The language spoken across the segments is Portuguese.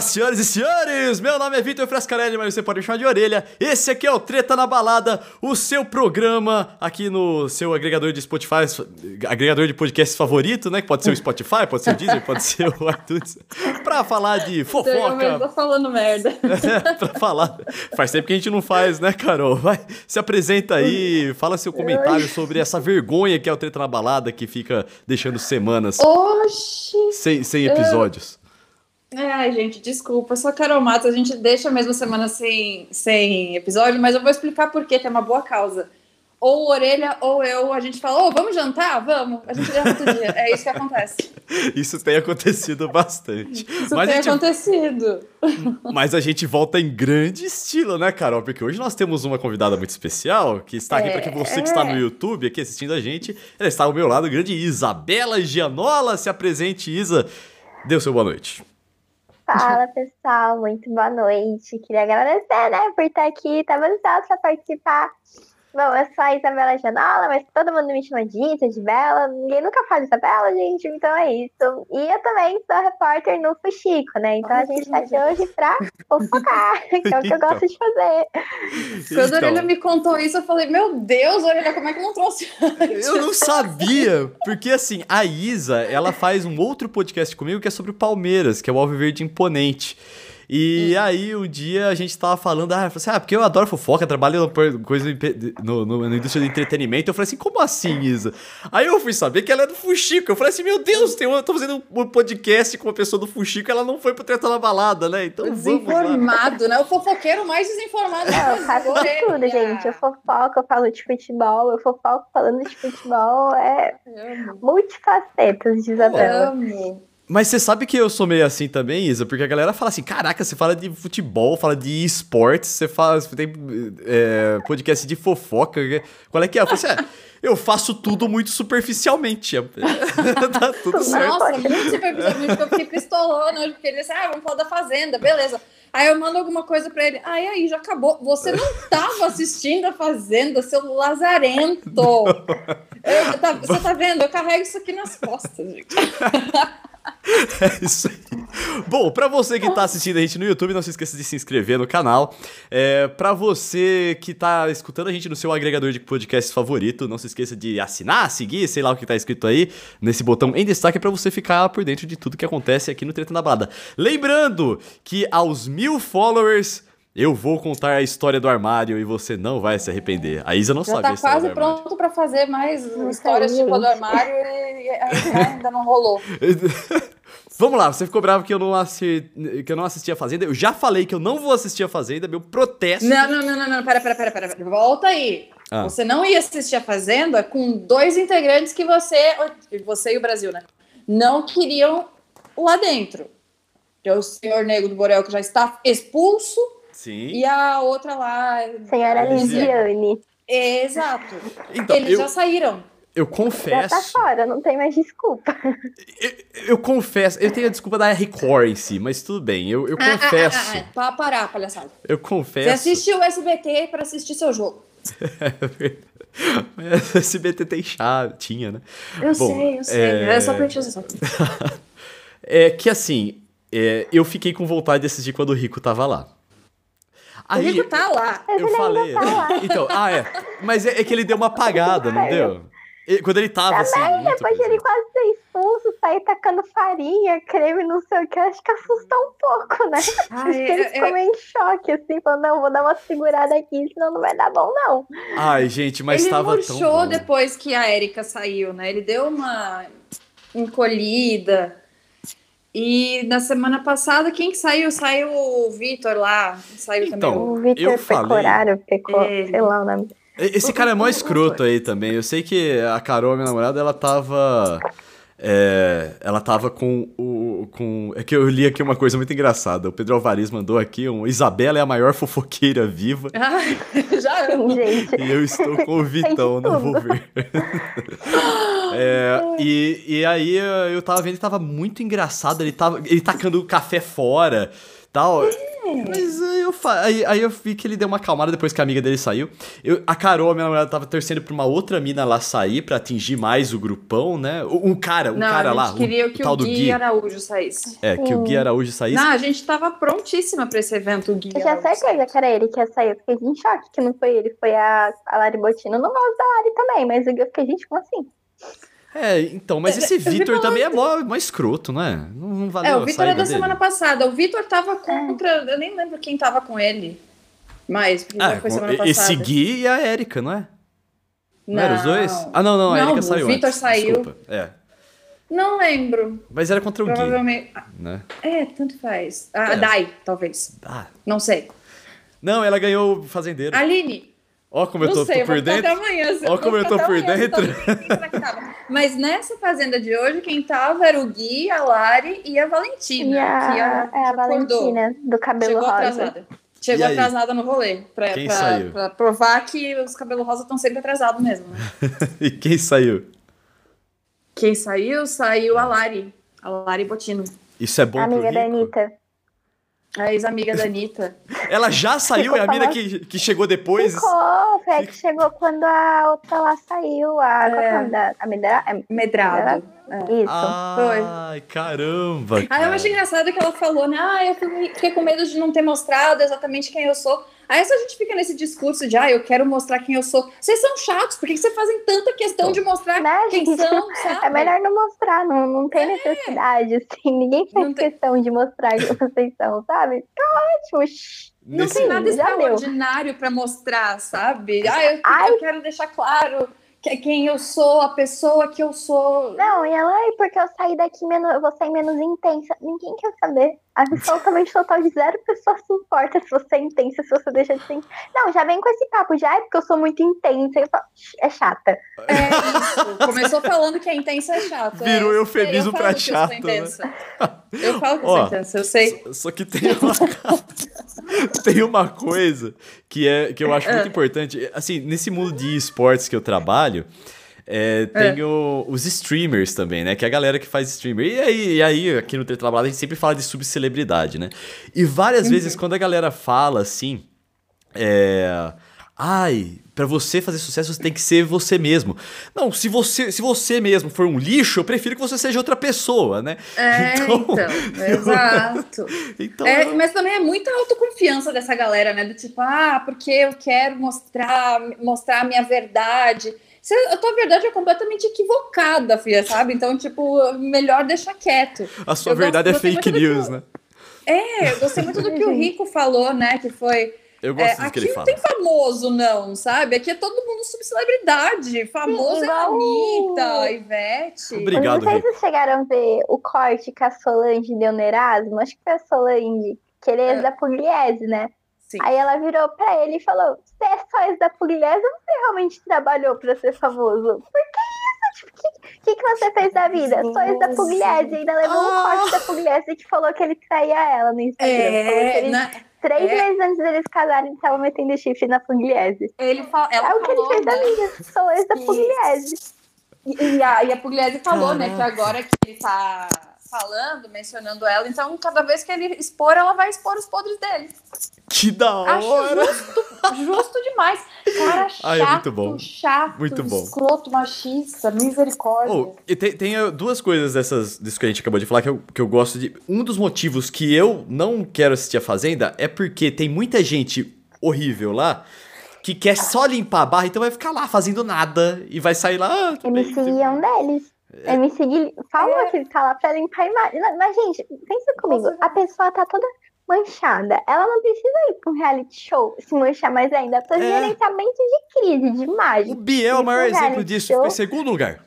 Olá, senhoras e senhores! Meu nome é Vitor Frescarelli, mas você pode me chamar de orelha. Esse aqui é o Treta na Balada, o seu programa aqui no seu agregador de Spotify, agregador de podcasts favorito, né? Que pode ser o Spotify, pode ser o Deezer, pode ser o iTunes. Pra falar de fofoca. Eu tô falando merda. pra falar. Faz tempo que a gente não faz, né, Carol? Vai, se apresenta aí, fala seu comentário sobre essa vergonha que é o Treta na Balada, que fica deixando semanas Oxi! sem, sem episódios. Ai, gente, desculpa, a Carol Matos, a gente deixa a mesma semana sem, sem episódio, mas eu vou explicar por quê, tem uma boa causa. Ou Orelha ou eu, a gente fala, ô, vamos jantar? Vamos. A gente janta outro dia. É isso que acontece. Isso tem acontecido bastante. Isso mas tem gente, acontecido. mas a gente volta em grande estilo, né, Carol? Porque hoje nós temos uma convidada muito especial, que está aqui É, para que você que está no é. YouTube aqui assistindo a gente, ela está ao meu lado, grande Isabela Gianola. Se apresente, Isa. Dê o seu boa noite. Fala pessoal, muito boa noite. Queria agradecer, né, por estar aqui. Tava ansiosa para participar. Bom, eu sou a Isabela Janola, mas todo mundo me chama de Isa, de Bela. Ninguém nunca fala Isabela, gente, então é isso. E eu também sou repórter no Fuxico, né? Então a gente tá aqui hoje pra fofocar, que é o que eu Então. gosto de fazer. Quando Então, a Orelha me contou isso, eu falei, meu Deus, Orelha, como é que não trouxe antes? Eu não sabia, porque assim, a Isa, ela faz um outro podcast comigo que é sobre o Palmeiras, que é o Alviverde Imponente. E aí, um dia a gente tava falando, ah, eu falei assim, ah, porque eu adoro fofoca, trabalho coisa no, no- na indústria do entretenimento. Eu falei assim, como assim, Isa? Aí eu fui saber que ela é do Fuxico. Eu falei assim, meu Deus, tem uma, eu tô fazendo um podcast com uma pessoa do Fuxico, ela não foi pro Treta na Balada, né? Então vamos lá. Desinformado, né? O fofoqueiro mais desinformado Não, eu faço de Orelha. tudo, gente. Eu fofoco, eu falo de futebol, eu fofoco falando de futebol. É multifacetas de Isabela. Amo. Mas você sabe que eu sou meio assim também, Isa? Porque a galera fala assim: caraca, você fala de futebol, fala de esportes, você fala. Você tem é, podcast de fofoca. Qual é que é? Eu assim: é, eu faço tudo muito superficialmente. tá tudo certo. Nossa, muito superficialmente, porque eu fiquei pistolona hoje, porque ele disse, ah, vamos falar da Fazenda, beleza. Aí eu mando alguma coisa pra ele, ai, aí, já acabou. Você não tava assistindo a Fazenda, seu lazarento. Eu- tá- você tá vendo? Eu carrego isso aqui nas costas, gente. É isso aí. Bom, pra você que tá assistindo a gente no YouTube, não se esqueça de se inscrever no canal. É, pra você que tá escutando a gente no seu agregador de podcast favorito, não se esqueça de assinar, seguir, sei lá o que tá escrito aí, nesse botão em destaque pra você ficar por dentro de tudo que acontece aqui no Treta na Balada. Lembrando que aos mil followers. Eu vou contar a história do armário e você não vai se arrepender. A Isa não Já sabe a tá quase pronto pra fazer mais histórias tipo do armário e, e ainda não rolou. Vamos lá, você ficou bravo que eu, não assi... que eu não assisti a Fazenda. Eu já falei que eu não vou assistir a Fazenda, meu protesto. Não, não, não, não, não, pera, pera, pera, pera, pera. volta aí. Ah. Você não ia assistir a Fazenda com dois integrantes que você, você e o Brasil, né? Não queriam lá dentro. Que é o senhor Negro do Borel, que já está expulso, Sim. e a outra lá. Senhora Ah, Lidiane. Exato. Então, Eles eu, já saíram. eu Já confesso. tá fora, não tem mais desculpa. Eu, eu confesso. Eu tenho a desculpa da Record em si, mas tudo bem. Eu, eu Ah, ah, confesso. ah, ah, Pra parar, palhaçada. Eu Você confesso. assistiu o SBT para assistir seu jogo. Mas SBT tem chave, tinha, né? Eu Bom, sei, eu sei. é- É, só pra encher o. É que assim, é, eu fiquei com vontade de assistir quando o Rico tava lá. O Rico tá lá. Mas Eu ele falei. tá lá. Então, ah, é. Mas é, é que ele deu uma apagada, não deu? E- Quando ele tava assim. Também, muito depois de ele quase ser expulso, sair tacando farinha, creme, não sei o que, acho que assusta um pouco, né? Ai, acho que ele é- ficou meio em choque, assim, falando, não, vou dar uma segurada aqui, senão não vai dar bom, não. Ai, gente, mas ele tava tão. murchou bom. depois que a Erika saiu, né? Ele deu uma encolhida. E na semana passada, quem que saiu? Saiu o Vitor lá. Saiu Então, também. O Vitor Pecoraro, Pecor, Ele. sei lá o nome. Esse cara é mó escroto aí também. Eu sei que a Carol, minha namorada, ela tava. é, ela tava com o. Com, é que eu li aqui uma coisa muito engraçada. O Pedro Alvares mandou aqui um. Isabela é a maior fofoqueira viva. Ai, já amo. Gente, E eu estou com o Vitão, não vou ver. É, e, e aí eu tava vendo, ele tava muito engraçado. Ele tava ele tacando o café fora. Tal. Mas aí eu, aí, aí eu vi que ele deu uma acalmada depois que a amiga dele saiu. Eu, a Carol, a minha namorada, tava torcendo pra uma outra mina lá sair pra atingir mais o grupão, né? Um cara, um não, cara a gente lá, queria o, que tal o do Gui, Gui. Araújo saísse. É, que o Gui Araújo saísse. Não, a gente tava prontíssima pra esse evento, o Gui. Eu tinha certeza que era ele que ia sair. Eu fiquei em choque que não foi ele, foi a, a Lari Botino. Eu não gosto da Lari também, mas eu fiquei, gente, como assim? É, então, mas esse Eu vi Vitor também é mó, mó escroto, não é? Não, não valeu É, o a Vitor é da dele. semana passada. O Vitor tava contra. Eu nem lembro quem tava com ele. Mas, porque Ah, foi com- semana passada. esse Gui e a Erika, não é? Não, eram os dois? Não. Ah, não, não, a Não, Erika o saiu Vitor antes. saiu. Desculpa. É, Não lembro. mas era contra o Gui, Provavelmente. né? É, tanto faz. A É. Dai, talvez. Ah. Não sei. Não, ela ganhou o fazendeiro. Aline. Ó como eu tô, sei, tô eu por dentro. amanhã. Ó como eu tô por dentro. então, tava? Mas nessa fazenda de hoje, quem tava era o Gui, a Lari e a Valentina. E a, que a, é a. Valentina, do cabelo Chegou rosa. atrasada. Chegou atrasada no rolê. Pra, Quem pra- saiu? pra provar que os cabelos rosa estão sempre atrasados mesmo. Né? E quem saiu? Quem saiu? Saiu a Lari. A Lari Botino. Isso é bom amiga pro da? Anitta. A ex-amiga da Anitta. Ela já saiu, Ficou é a mina que, que chegou depois. Ficou, foi a que chegou quando a outra lá saiu. A, é É. da a Medra- é. Isso. Ai, caramba. Aí eu cara. achei engraçado que ela falou, né? Ah, eu fiquei com medo de não ter mostrado exatamente quem eu sou. Aí se a gente fica nesse discurso de, ah, eu quero mostrar quem eu sou. Vocês são chatos, por que vocês fazem tanta questão de mostrar Né, quem gente? são, sabe? É melhor não mostrar, não, não tem necessidade, assim. Ninguém faz Não tem- questão de mostrar que vocês são, sabe? Tá ótimo. Não Nesse- tem nada extraordinário pra mostrar, sabe? Ah, eu, Ai. eu quero deixar claro quem eu sou, a pessoa que eu sou. Não, e ela, porque eu saí daqui menos, eu vou sair menos intensa. Ninguém quer saber. Absolutamente total de zero pessoas se importa se você é intensa, se você deixa de ser. Não, já vem com esse papo de, ai, porque eu sou muito intensa. Eu falo, "Shh, é chata. É isso. Começou falando que a intensa é chata. Virou é, eufemismo eu falo pra que eu sou chato, né? intensa. Eu falo que eu Ó, sou intensa, eu sei. Só, só que tem uma, tem uma coisa que, é, que eu acho muito É. importante. Assim, nesse mundo de esportes que eu trabalho, é, tem o- os streamers também, né? Que é a galera que faz streamer. E aí, e aí aqui no Tetrablado, a gente sempre fala de subcelebridade, né? E várias Uhum. vezes, quando a galera fala assim, é. Ai, pra você fazer sucesso você tem que ser você mesmo. Não, se você, se você mesmo for um lixo, eu prefiro que você seja outra pessoa, né? É, então, exato. Então, É, eu- mas também é muita autoconfiança dessa galera, né? Do tipo, ah, porque eu quero mostrar, mostrar a minha verdade. A tua verdade é completamente equivocada, filha, sabe? Então, tipo, melhor deixar quieto. a sua eu verdade gosto- é fake news, que- né? É, eu gostei muito do que o Rico falou, né? Que foi. Eu É, gosto do que aqui ele não fala. tem famoso, não, sabe? Aqui é todo mundo subcelebridade. Famoso Sim, é a Anitta, a Ivete. Obrigado, Não sei se Rico. vocês chegaram a ver o corte que a Solange deu no Erasmo. Acho que foi a Solange, que ele é É. da Pugliese, né? Sim. Aí ela virou pra ele e falou: Você é só ex da Pugliese ou você realmente trabalhou pra ser famoso? Por que isso? Tipo, o que, que, que você fez da vida? Sou ex da Pugliese. Ainda levou um Ah. corte da Pugliese que falou que ele traía ela no Instagram. falou que É, ele, né? três é. meses antes deles casarem, ele tava metendo chifre na Pugliese. Ele fala, ela É o que ele fez da né? vida. Sou ex da Pugliese. E, e a, e a Pugliese falou, né, que agora que ele tá falando, mencionando ela, então cada vez que ele expor, ela vai expor os podres dele. Que da Acho hora! justo, justo demais. Cara chato, Ai, é muito bom. chato, Muito bom. escroto, machista, misericórdia. Oh, e tem, tem, uh, duas coisas dessas, disso que a gente acabou de falar que eu, que eu gosto de. Um dos motivos que eu não quero assistir a Fazenda é porque tem muita gente horrível lá que quer só limpar a barra, então vai ficar lá fazendo nada e vai sair lá. Ah, bem, MC Gui é deles. MC Gui falou que ele tá lá pra limpar a imagem. Não, Mas, gente, pensa comigo. A pessoa tá toda manchada. Ela não precisa ir pra um reality show se manchar mais ainda. Pra É. gerenciamento de crise, de O imagem. Biel é o maior é exemplo disso, show. ficou em segundo lugar.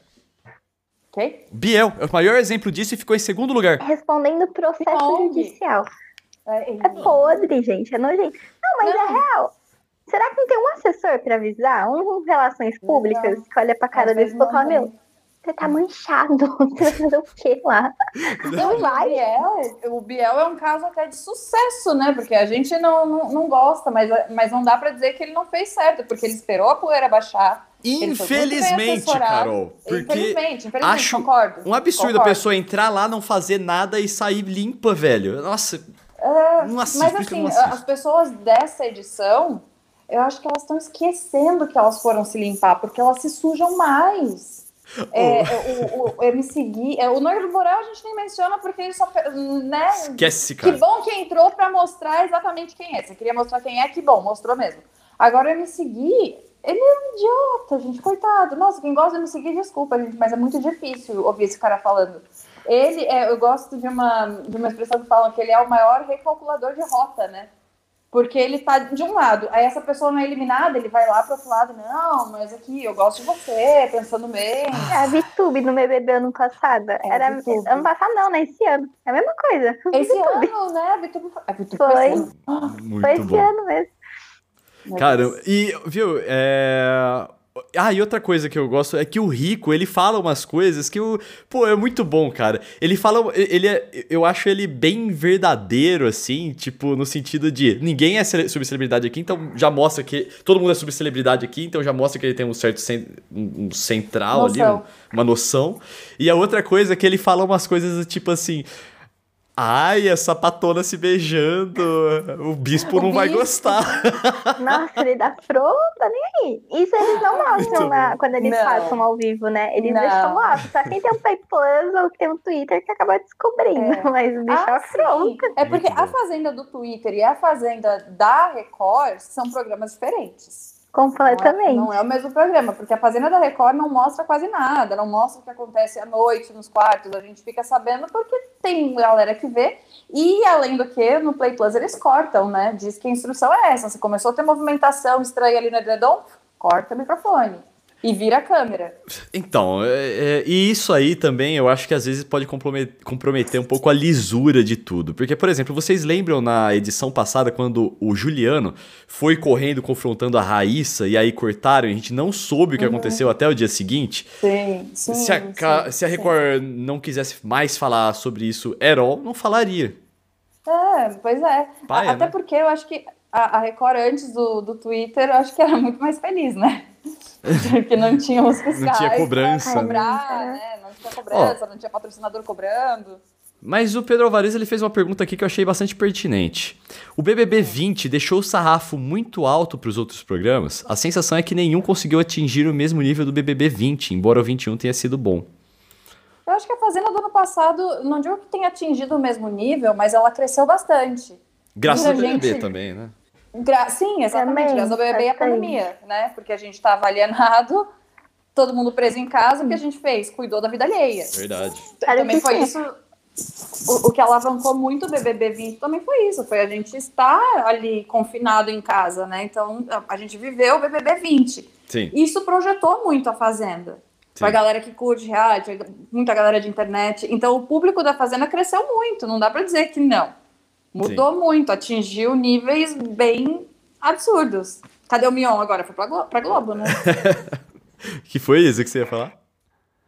Ok? Biel é o maior exemplo disso e ficou em segundo lugar. Respondendo processo ONG. judicial. É, É podre, gente. É nojento. Não, mas Não. é real. Será que não tem um assessor pra avisar? Um relações públicas que olha pra cara Às desse e fala, não meu, você tá manchado. Você vai fazer o quê lá? Não O vai. Biel, o Biel é um caso até de sucesso, né? Porque a gente não, não, não gosta, mas, mas não dá pra dizer que ele não fez certo, porque ele esperou a poeira baixar. Infelizmente. Carol. Porque Infelizmente, infelizmente, acho concordo. um absurdo a Concordo. pessoa entrar lá, não fazer nada e sair limpa, velho. Nossa, É, Não assisto, mas que assim, não as pessoas dessa edição, eu acho que elas estão esquecendo que elas foram se limpar, porque elas se sujam mais. É, o, o, o MC Gui, é, o Borel a gente nem menciona porque ele só. Né, Esquece esse que cara. bom que entrou pra mostrar exatamente quem é. Você queria mostrar quem é, que bom, mostrou mesmo. Agora o MC Gui, ele é um idiota, gente, coitado. Nossa, quem gosta do MC Gui, desculpa, gente, mas é muito difícil ouvir esse cara falando. Ele, é, eu gosto de uma, de uma expressão que falam que ele é o maior recalculador de rota, né? Porque ele tá de um lado, aí essa pessoa não é eliminada, ele vai lá pro outro lado, não, mas aqui, eu gosto de você, pensando bem. É a VTube no BBB ano passado. Era, VTube. ano passado não, né? Esse ano. É a mesma coisa. Esse VTube. ano, né, a Vitube, a Vitube Foi. cresceu. Muito Foi esse bom. ano mesmo. Cara, e, viu, é... Ah, e outra coisa que eu gosto é que o Rico, ele fala umas coisas que, o pô, é muito bom, cara. Ele fala, ele é, eu acho ele bem verdadeiro, assim, tipo, no sentido de ninguém é cele- subcelebridade aqui, então já mostra que todo mundo é subcelebridade aqui, então já mostra que ele tem um certo cen- um central ali, Noção. um- uma noção. E a outra coisa é que ele fala umas coisas tipo assim... Ai, a sapatona se beijando, o bispo O não vai bispo. gostar. Nossa, ele dá pronta, nem aí. Isso eles não mostram na- quando eles Não. passam ao vivo, né? Eles Não. deixam lá. Só quem tem um Play Plus ou tem um Twitter que acaba descobrindo. É. Mas o bicho Ah, é sim. É porque a. Fazenda do Twitter e a Fazenda da Record são programas diferentes. Completamente. Não é, não é o mesmo programa, porque a Fazenda da Record não mostra quase nada, não mostra o que acontece à noite nos quartos, a gente fica sabendo porque tem galera que vê. E além do que, no Play Plus eles cortam, né? Diz que a instrução é essa. Você começou a ter movimentação estranha ali no edredom, corta o microfone e vira a câmera. Então, é- é- e isso aí também eu acho que às vezes pode compromet- comprometer um pouco a lisura de tudo. Porque, por exemplo, vocês lembram na edição passada quando o Juliano foi correndo confrontando a Raíssa e aí cortaram e a gente não soube o que aconteceu até o dia seguinte? Sim, sim. se, a, sim, se a sim. Record não quisesse mais falar sobre isso all, não falaria. É, pois é. Paia, Até né? porque eu acho que a, a Record antes do, do Twitter, eu acho que era muito mais feliz, né? Porque não tinha os fiscais. tinha pra cobrança, né? Cobrar, né? Não tinha cobrança, não tinha patrocinador cobrando. Mas o Pedro Alvarez ele fez uma pergunta aqui que eu achei bastante pertinente. O BBB 20 deixou o sarrafo muito alto para os outros programas? A sensação é que nenhum conseguiu atingir o mesmo nível do BBB 20, embora o 21 tenha sido bom. Eu acho que a Fazenda do ano passado, não digo que tenha atingido o mesmo nível, mas ela cresceu bastante. Graças ao BBB gente- também, né? Gra- Sim, exatamente. Também, Graças ao BBB e a pandemia, né? Porque a gente estava alienado, todo mundo preso em casa, o que a gente fez? Cuidou da vida alheia. Verdade. Também foi sim. isso. O, o que alavancou muito o BBB 20 também foi isso. Foi a gente estar ali confinado em casa, né? Então a, a gente viveu o BBB 20. Sim. Isso projetou muito a Fazenda. Pra Sim. galera que curte reality, muita galera de internet. Então o público da Fazenda cresceu muito. Não dá pra dizer que não. Mudou muito, atingiu níveis bem absurdos. Cadê o Mion agora? Foi pra, Glo pra Globo, né? Que foi isso que você ia falar?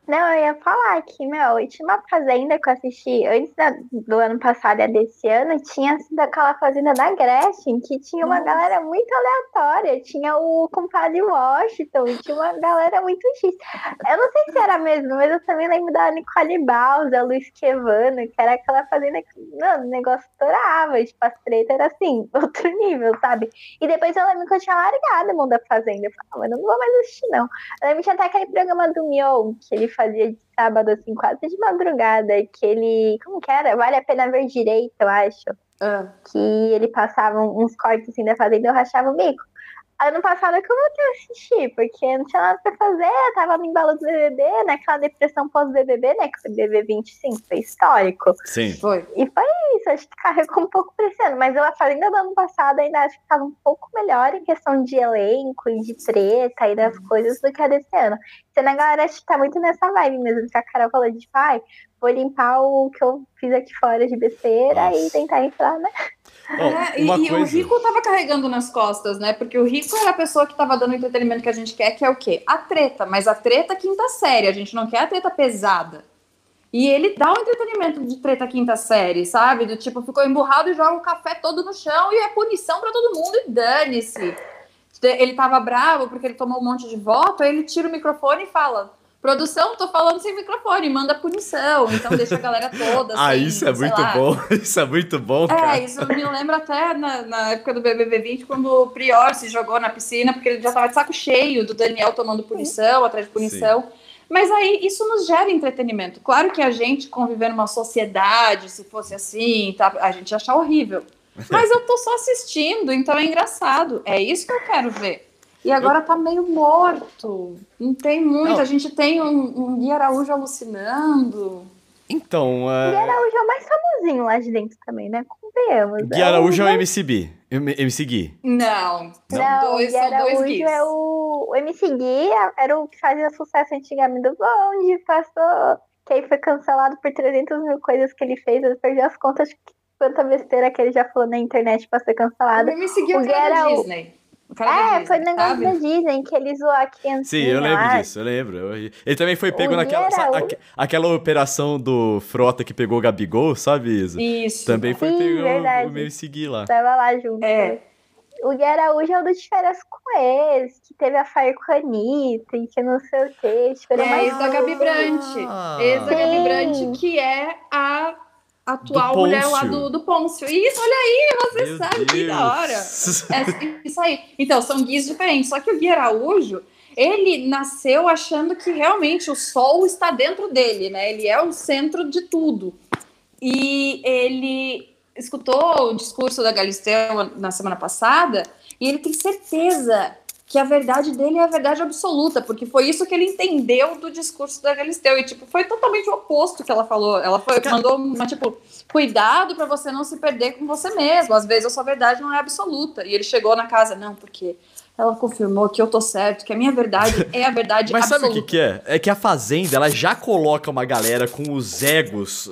Não, eu ia falar que, meu, a última fazenda que eu assisti antes da- do ano passado e a desse ano tinha sido aquela fazenda da Gretchen, que tinha uma Nossa. galera muito aleatória. Tinha o compadre Washington, tinha uma galera muito X. Eu não sei se era mesmo, mas eu também lembro da Nicole Baus, a Luiz Quevano, que era aquela fazenda que, mano, o negócio estourava. Tipo, as tretas era assim, outro nível, sabe? E depois eu lembro que eu tinha largado o mundo da fazenda. Eu falei, ah, mas eu não vou mais assistir, não. Eu lembro que tinha até aquele programa do Mion, que ele fazia de sábado, assim, quase de madrugada, que ele. Como que era? Vale a pena ver direito, eu acho. Ah, Que ele passava uns cortes assim da fazenda e eu rachava o bico. Ano passado que eu voltei a assistir, porque não tinha nada pra fazer, eu tava no embalo do BBB, naquela depressão pós-BBB, né? Que foi BBB 25, foi histórico. Sim. foi. E foi isso, acho que carregou um pouco pra esse ano. Mas eu, a Fazenda do ano passado ainda acho que tava um pouco melhor em questão de elenco e de treta e das coisas do que a desse ano. Sendo a galera acho que tá muito nessa vibe mesmo, que a Carol falou de pai, vou limpar o que eu fiz aqui fora de besteira Nossa. e tentar entrar, né? Ó, É, e e o coisa... Rico tava carregando nas costas, né? Porque o Rico era a pessoa que tava dando o entretenimento que a gente quer, que é o quê? A treta, mas a treta quinta série, a gente não quer a treta pesada. E ele dá o entretenimento de treta quinta série, sabe? Do tipo, ficou emburrado e joga o café todo no chão e é punição pra todo mundo e dane-se. Ele tava bravo porque ele tomou um monte de voto, aí ele tira o microfone e fala: Produção, tô falando sem microfone, manda punição. Então deixa a galera toda. ah, assim, isso é muito lá. bom. Isso é muito bom, cara. É, isso me lembra até na, na época do BBB 20, quando o Prior se jogou na piscina, porque ele já tava de saco cheio do Daniel tomando punição, atrás de punição. Mas aí isso nos gera entretenimento. Claro que a gente conviver numa sociedade, se fosse assim, tá, a gente ia achar horrível. Mas eu tô só assistindo, então é engraçado. É isso que eu quero ver. E agora tá meio morto. Não tem muito. Não. A gente tem um, um Gui Araújo alucinando. Então, Gui é... Araújo é o mais famosinho lá de dentro também, né? Convenhamos. Gui Araújo é o MC M- MC Gui. Não. São Não, dois, o Gui são dois Guis. é o... o MC Gui, era o que fazia sucesso antigamente do bonde, passou, que aí foi cancelado por 300 mil coisas que ele fez, eu perdi as contas de quanta besteira que ele já falou na internet pra ser cancelado. Ele me seguiu O o Gui da Araújo- Disney. O da É, Disney, foi negócio sabe? da Disney, que ele zoou a criancinha Sim, eu lembro lá. disso, eu lembro. Ele também foi pego O naquela. Sabe, aquela operação do Frota que pegou o Gabigol, sabe, Isa? Isso. Também foi Sim, pegar o- verdade. o meu seguir lá. Tava lá junto. É. O Gui Araújo é o do de férias com ex, que teve a Fire com a Anitta, e que não sei o que. Tipo, ele é É mais ex da Gabi Brant. Ah. Ex da Gabi Sim. Brant, que é a atual mulher lá do, do Pôncio. Isso, olha aí, você Meu sabe que da hora. Deus. É isso aí. Então, são guias diferentes. Só que o Gui Araújo, ele nasceu achando que realmente o sol está dentro dele, né? Ele é o centro de tudo. E ele escutou o discurso da Galisteu na semana passada e ele tem certeza que a verdade dele é a verdade absoluta, porque foi isso que ele entendeu do discurso da Galisteu. E, tipo, foi totalmente o oposto que ela falou. Ela foi, mandou uma, tipo, cuidado para você não se perder com você mesmo. Às vezes a sua verdade não é absoluta. E ele chegou na casa, não, porque ela confirmou que eu tô certo, que a minha verdade é a verdade Mas sabe absoluta. o que, que é? É que a Fazenda, ela já coloca uma galera com os egos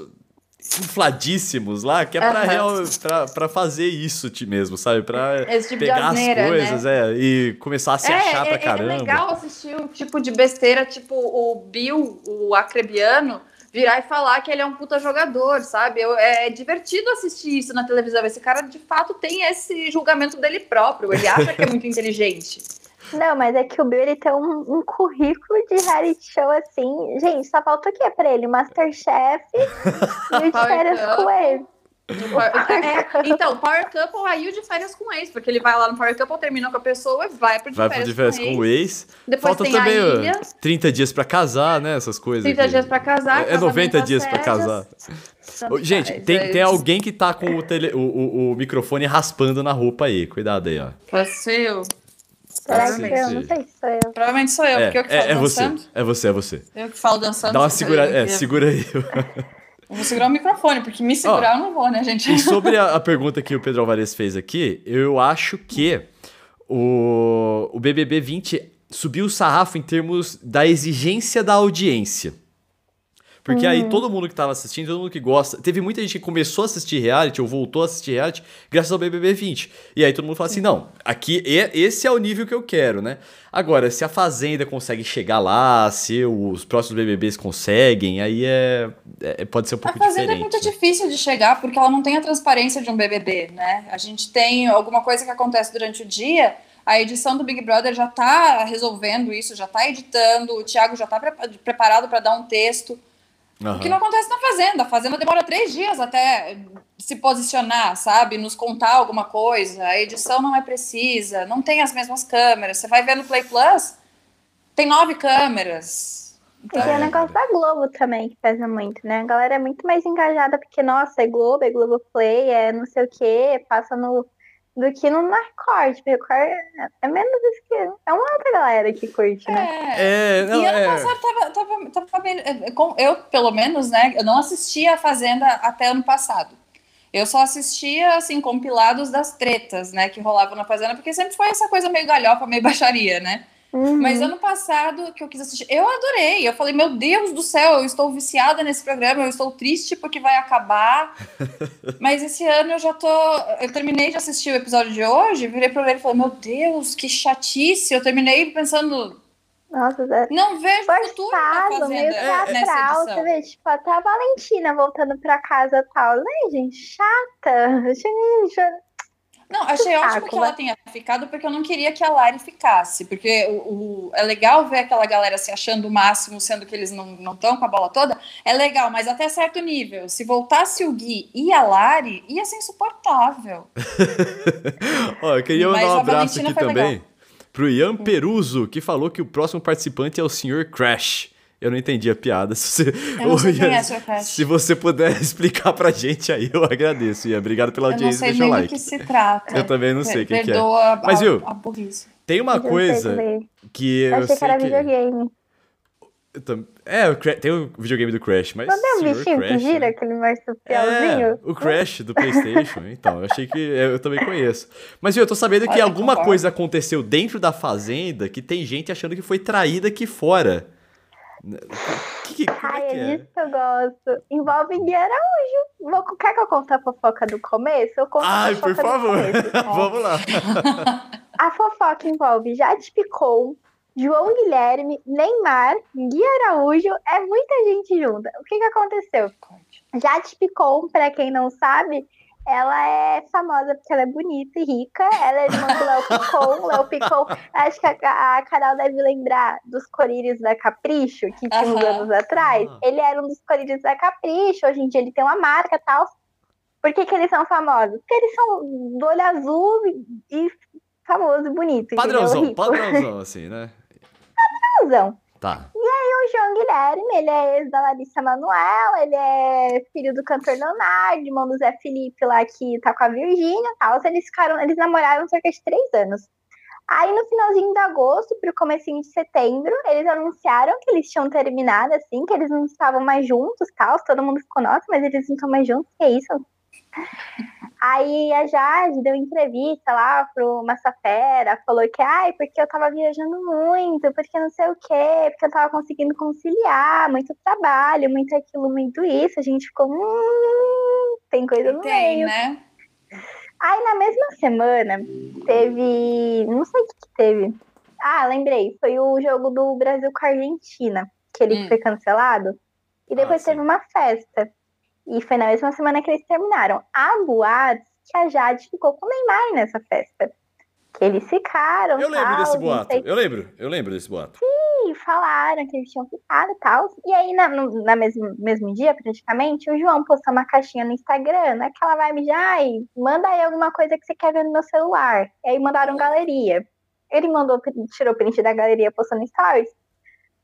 infladíssimos lá, que é pra, Aham. real, pra, pra fazer isso ti mesmo, sabe? Pra tipo pegar asneira, as coisas, né? é, e começar a se achar pra é, caramba. É legal assistir um tipo de besteira, tipo o Bill, o acrebiano, virar e falar que ele é um puta jogador, sabe? Eu- é divertido assistir isso na televisão. Esse cara, de fato, tem esse julgamento dele próprio. Ele acha que é muito inteligente. Não, mas é que o Bill ele tem um, um currículo de reality show assim. Gente, só falta o quê pra ele? Masterchef e o de Power férias Couple. com ele. É, então, Power Couple aí o de férias com ex, porque ele vai lá no Power Couple, termina com a pessoa e vai pro de Vai pro férias, de férias com, com o ex. Depois Falta tem também a ó, ilha, 30 dias pra casar, né? Essas coisas. 30 aqui. dias pra casar. É 90 casamento dias às pra casar. Gente, tem, é tem alguém que tá com o, tele- o, o- o microfone raspando na roupa aí. Cuidado aí, ó. Pode ser eu. Será que eu? Não sei se sou eu. Provavelmente sou eu, É, porque eu que falo é, é você. dançando. É você, é você. Eu que falo dançando. Dá uma segura, é, porque- segura aí. Eu vou segurar o microfone, porque me segurar eu não vou, né, gente? E sobre a, a pergunta que o Pedro Alvarez fez aqui, eu acho que o, o BBB 20 subiu o sarrafo em termos da exigência da audiência. Porque aí todo mundo que tava assistindo, todo mundo que gosta. Teve muita gente que começou a assistir reality ou voltou a assistir reality graças ao BBB 20. E aí todo mundo fala assim: não, aqui é, esse é o nível que eu quero, né? Agora, se a Fazenda consegue chegar lá, se os próximos BBBs conseguem, aí é, é- pode ser um A pouco Fazenda é diferente. muito né? difícil de chegar porque ela não tem a transparência de um BBB, né? A gente tem alguma coisa que acontece durante o dia, a edição do Big Brother já tá resolvendo isso, já tá editando, o Thiago já tá prepa- preparado para dar um texto. O que não acontece na Fazenda. A Fazenda demora três dias até se posicionar, sabe? Nos contar alguma coisa. A edição não é precisa, não tem as mesmas câmeras. Você vai ver no Play Plus, tem nove câmeras. E Então, tem o negócio da Globo também, que pesa muito, né? A galera é muito mais engajada, porque, nossa, é Globo, é Globoplay, é não sei o quê, passa no. Do que no Record. Record é- menos isso que. É uma outra galera que curte, né? é. É, não, e ano é. passado tava, tava, tava bem- é, com- eu, pelo menos, né? Eu não assistia a Fazenda até ano passado. Eu só assistia, assim, compilados das tretas, né, que rolavam na Fazenda, porque sempre foi essa coisa meio galhofa, meio baixaria, né? Uhum. Mas ano passado que eu quis assistir, eu adorei. Eu falei, meu Deus do céu, eu estou viciada nesse programa, eu estou triste porque vai acabar. Mas esse ano eu já tô. Eu terminei de assistir o episódio de hoje, virei pro ele e falei, meu Deus, que chatice. Eu terminei pensando, Nossa, é não vejo futuro na forçado, meio Fazenda nessa teatral. Você vê, tipo, até a Valentina voltando pra casa e tal. Né, gente? Chata. Gente, Não, achei ótimo que ela tenha ficado, porque eu não queria que a Lari ficasse. Porque o, o- é legal ver aquela galera se achando o máximo, sendo que eles não estão com a bola toda. É legal, mas até certo nível. Se voltasse o Gui e a Lari, ia ser insuportável. Ó, eu queria mandar um abraço aqui também legal. pro Ian Peruso, que falou que o próximo participante é o Sr. Crash. Eu não entendi a piada. Se você, Eu não sei é, se você puder explicar pra gente aí, eu agradeço. Ian, obrigado pela Eu não audiência, sei deixa o nem do like. que se trata. Eu também não sei quem que é. Perdoa Mas, a, viu? a burrice. Tem uma Eu sei coisa que Eu eu, achei sei que era que... videogame. eu É, o Cra- tem o videogame do Crash, mas... Não tem um Sr. bichinho que Crash, gira, né? aquele marsupialzinho? É, o Crash do Playstation, então, eu achei que eu também conheço. Mas viu, eu tô sabendo que Olha, alguma concordo. coisa aconteceu dentro da fazenda que tem gente achando que foi traída aqui fora. Que, que, como Ai, é que é é? disso que eu gosto. Envolve Gui Araújo. Vou, quer que eu conte a fofoca do começo? Eu conto Ai, a por fofoca favor, começo. vamos lá. A fofoca envolve Jade Picon, João Guilherme, Neymar, Gui Araújo, é muita gente junta. O que que aconteceu? Jade Picon, pra quem não sabe, ela é famosa porque ela é bonita e rica. Ela é irmã do Léo Picon. Léo Picon, acho que a, a Carol deve lembrar dos Corinthians da Capricho, que tinha uns Aham. anos atrás. Ah. Ele era um dos Corinthians da Capricho, hoje em dia ele tem uma marca e tal. Por que, que eles são famosos? Porque eles são do olho azul e famoso e bonito. Padrãozão, padrãozão, assim, né? Padrãozão. Tá. o João Guilherme, ele é ex da Larissa Manoela, ele é filho do cantor Leonardo, irmão do Zé Felipe lá que tá com a Virgínia e tal. Eles ficaram, eles namoraram cerca de três anos. Aí no finalzinho de agosto, pro comecinho de setembro, eles anunciaram que eles tinham terminado, assim, que eles não estavam mais juntos tal. Todo mundo ficou, nossa, mas eles não estão mais juntos, que é isso? Aí a Jade deu entrevista lá pro Massafera, falou que, ai, porque eu tava viajando muito, porque não sei o quê, porque eu tava conseguindo conciliar, muito trabalho, muito aquilo, muito isso. A gente ficou, hum, tem coisa no Tem, meio. né? Aí na mesma semana teve. Não sei o que, que teve. Ah, lembrei. Foi o jogo do Brasil com a Argentina, que ele Hum. foi cancelado. E depois Ah, teve uma festa. E foi na mesma semana que eles terminaram. Há boatos que a Jade ficou com o Neymar nessa festa. Que eles ficaram. Eu lembro tal, desse boato. Eu lembro, eu lembro desse boato. e falaram que eles tinham ficado e tal. E aí, na, no na mesmo, mesmo dia, praticamente, o João postou uma caixinha no Instagram, naquela vibe de, ai, manda aí alguma coisa que você quer ver no meu celular. E aí mandaram galeria. Ele mandou, tirou o print da galeria, postou no Stories.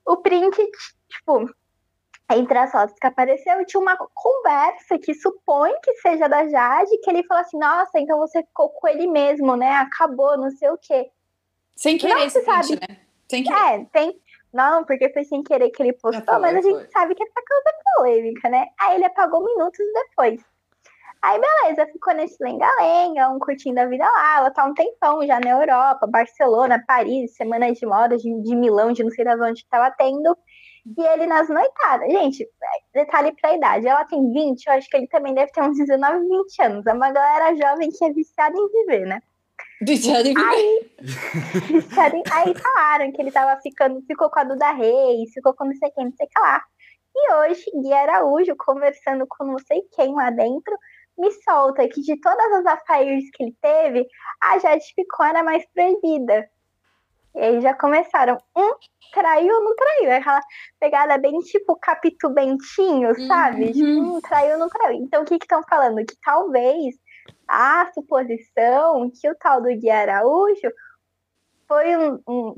O print, tipo, entre as fotos que apareceu, tinha uma conversa que supõe que seja da Jade, que ele falou assim, nossa, então você ficou com ele mesmo, né? Acabou, não sei o quê. Sem querer Não se sabe. print, né? Sem querer. É, tem. Não, porque foi sem querer que ele postou, foi, mas a gente foi. sabe que é pra causa polêmica, né? Aí ele apagou minutos depois. Aí beleza, ficou nesse lenga-lenga, um curtindo a vida lá. Ela tá um tempão já na Europa, Barcelona, Paris, semanas de moda de, de Milão, de não sei das onde que tava tendo. E ele nas noitadas. Gente, detalhe pra idade. Ela tem 20, eu acho que ele também deve ter uns 19, 20 anos. É uma galera jovem que é viciada em viver, né? Do Johnny Aí, disseram- aí falaram que ele tava ficando, ficou com a Duda Reis, ficou com não sei quem, não sei o que lá. E hoje, Gui Araújo, conversando com não sei quem lá dentro, me solta que de todas as affairs que ele teve, a Jade Picon era mais proibida. E aí já começaram, um traiu ou não traiu? Aquela pegada bem tipo Capitu Bentinho, sabe? Uhum. Tipo, um, traiu ou não traiu? Então o que que estão falando? Que talvez a suposição que o tal do Gui Araújo foi um, um,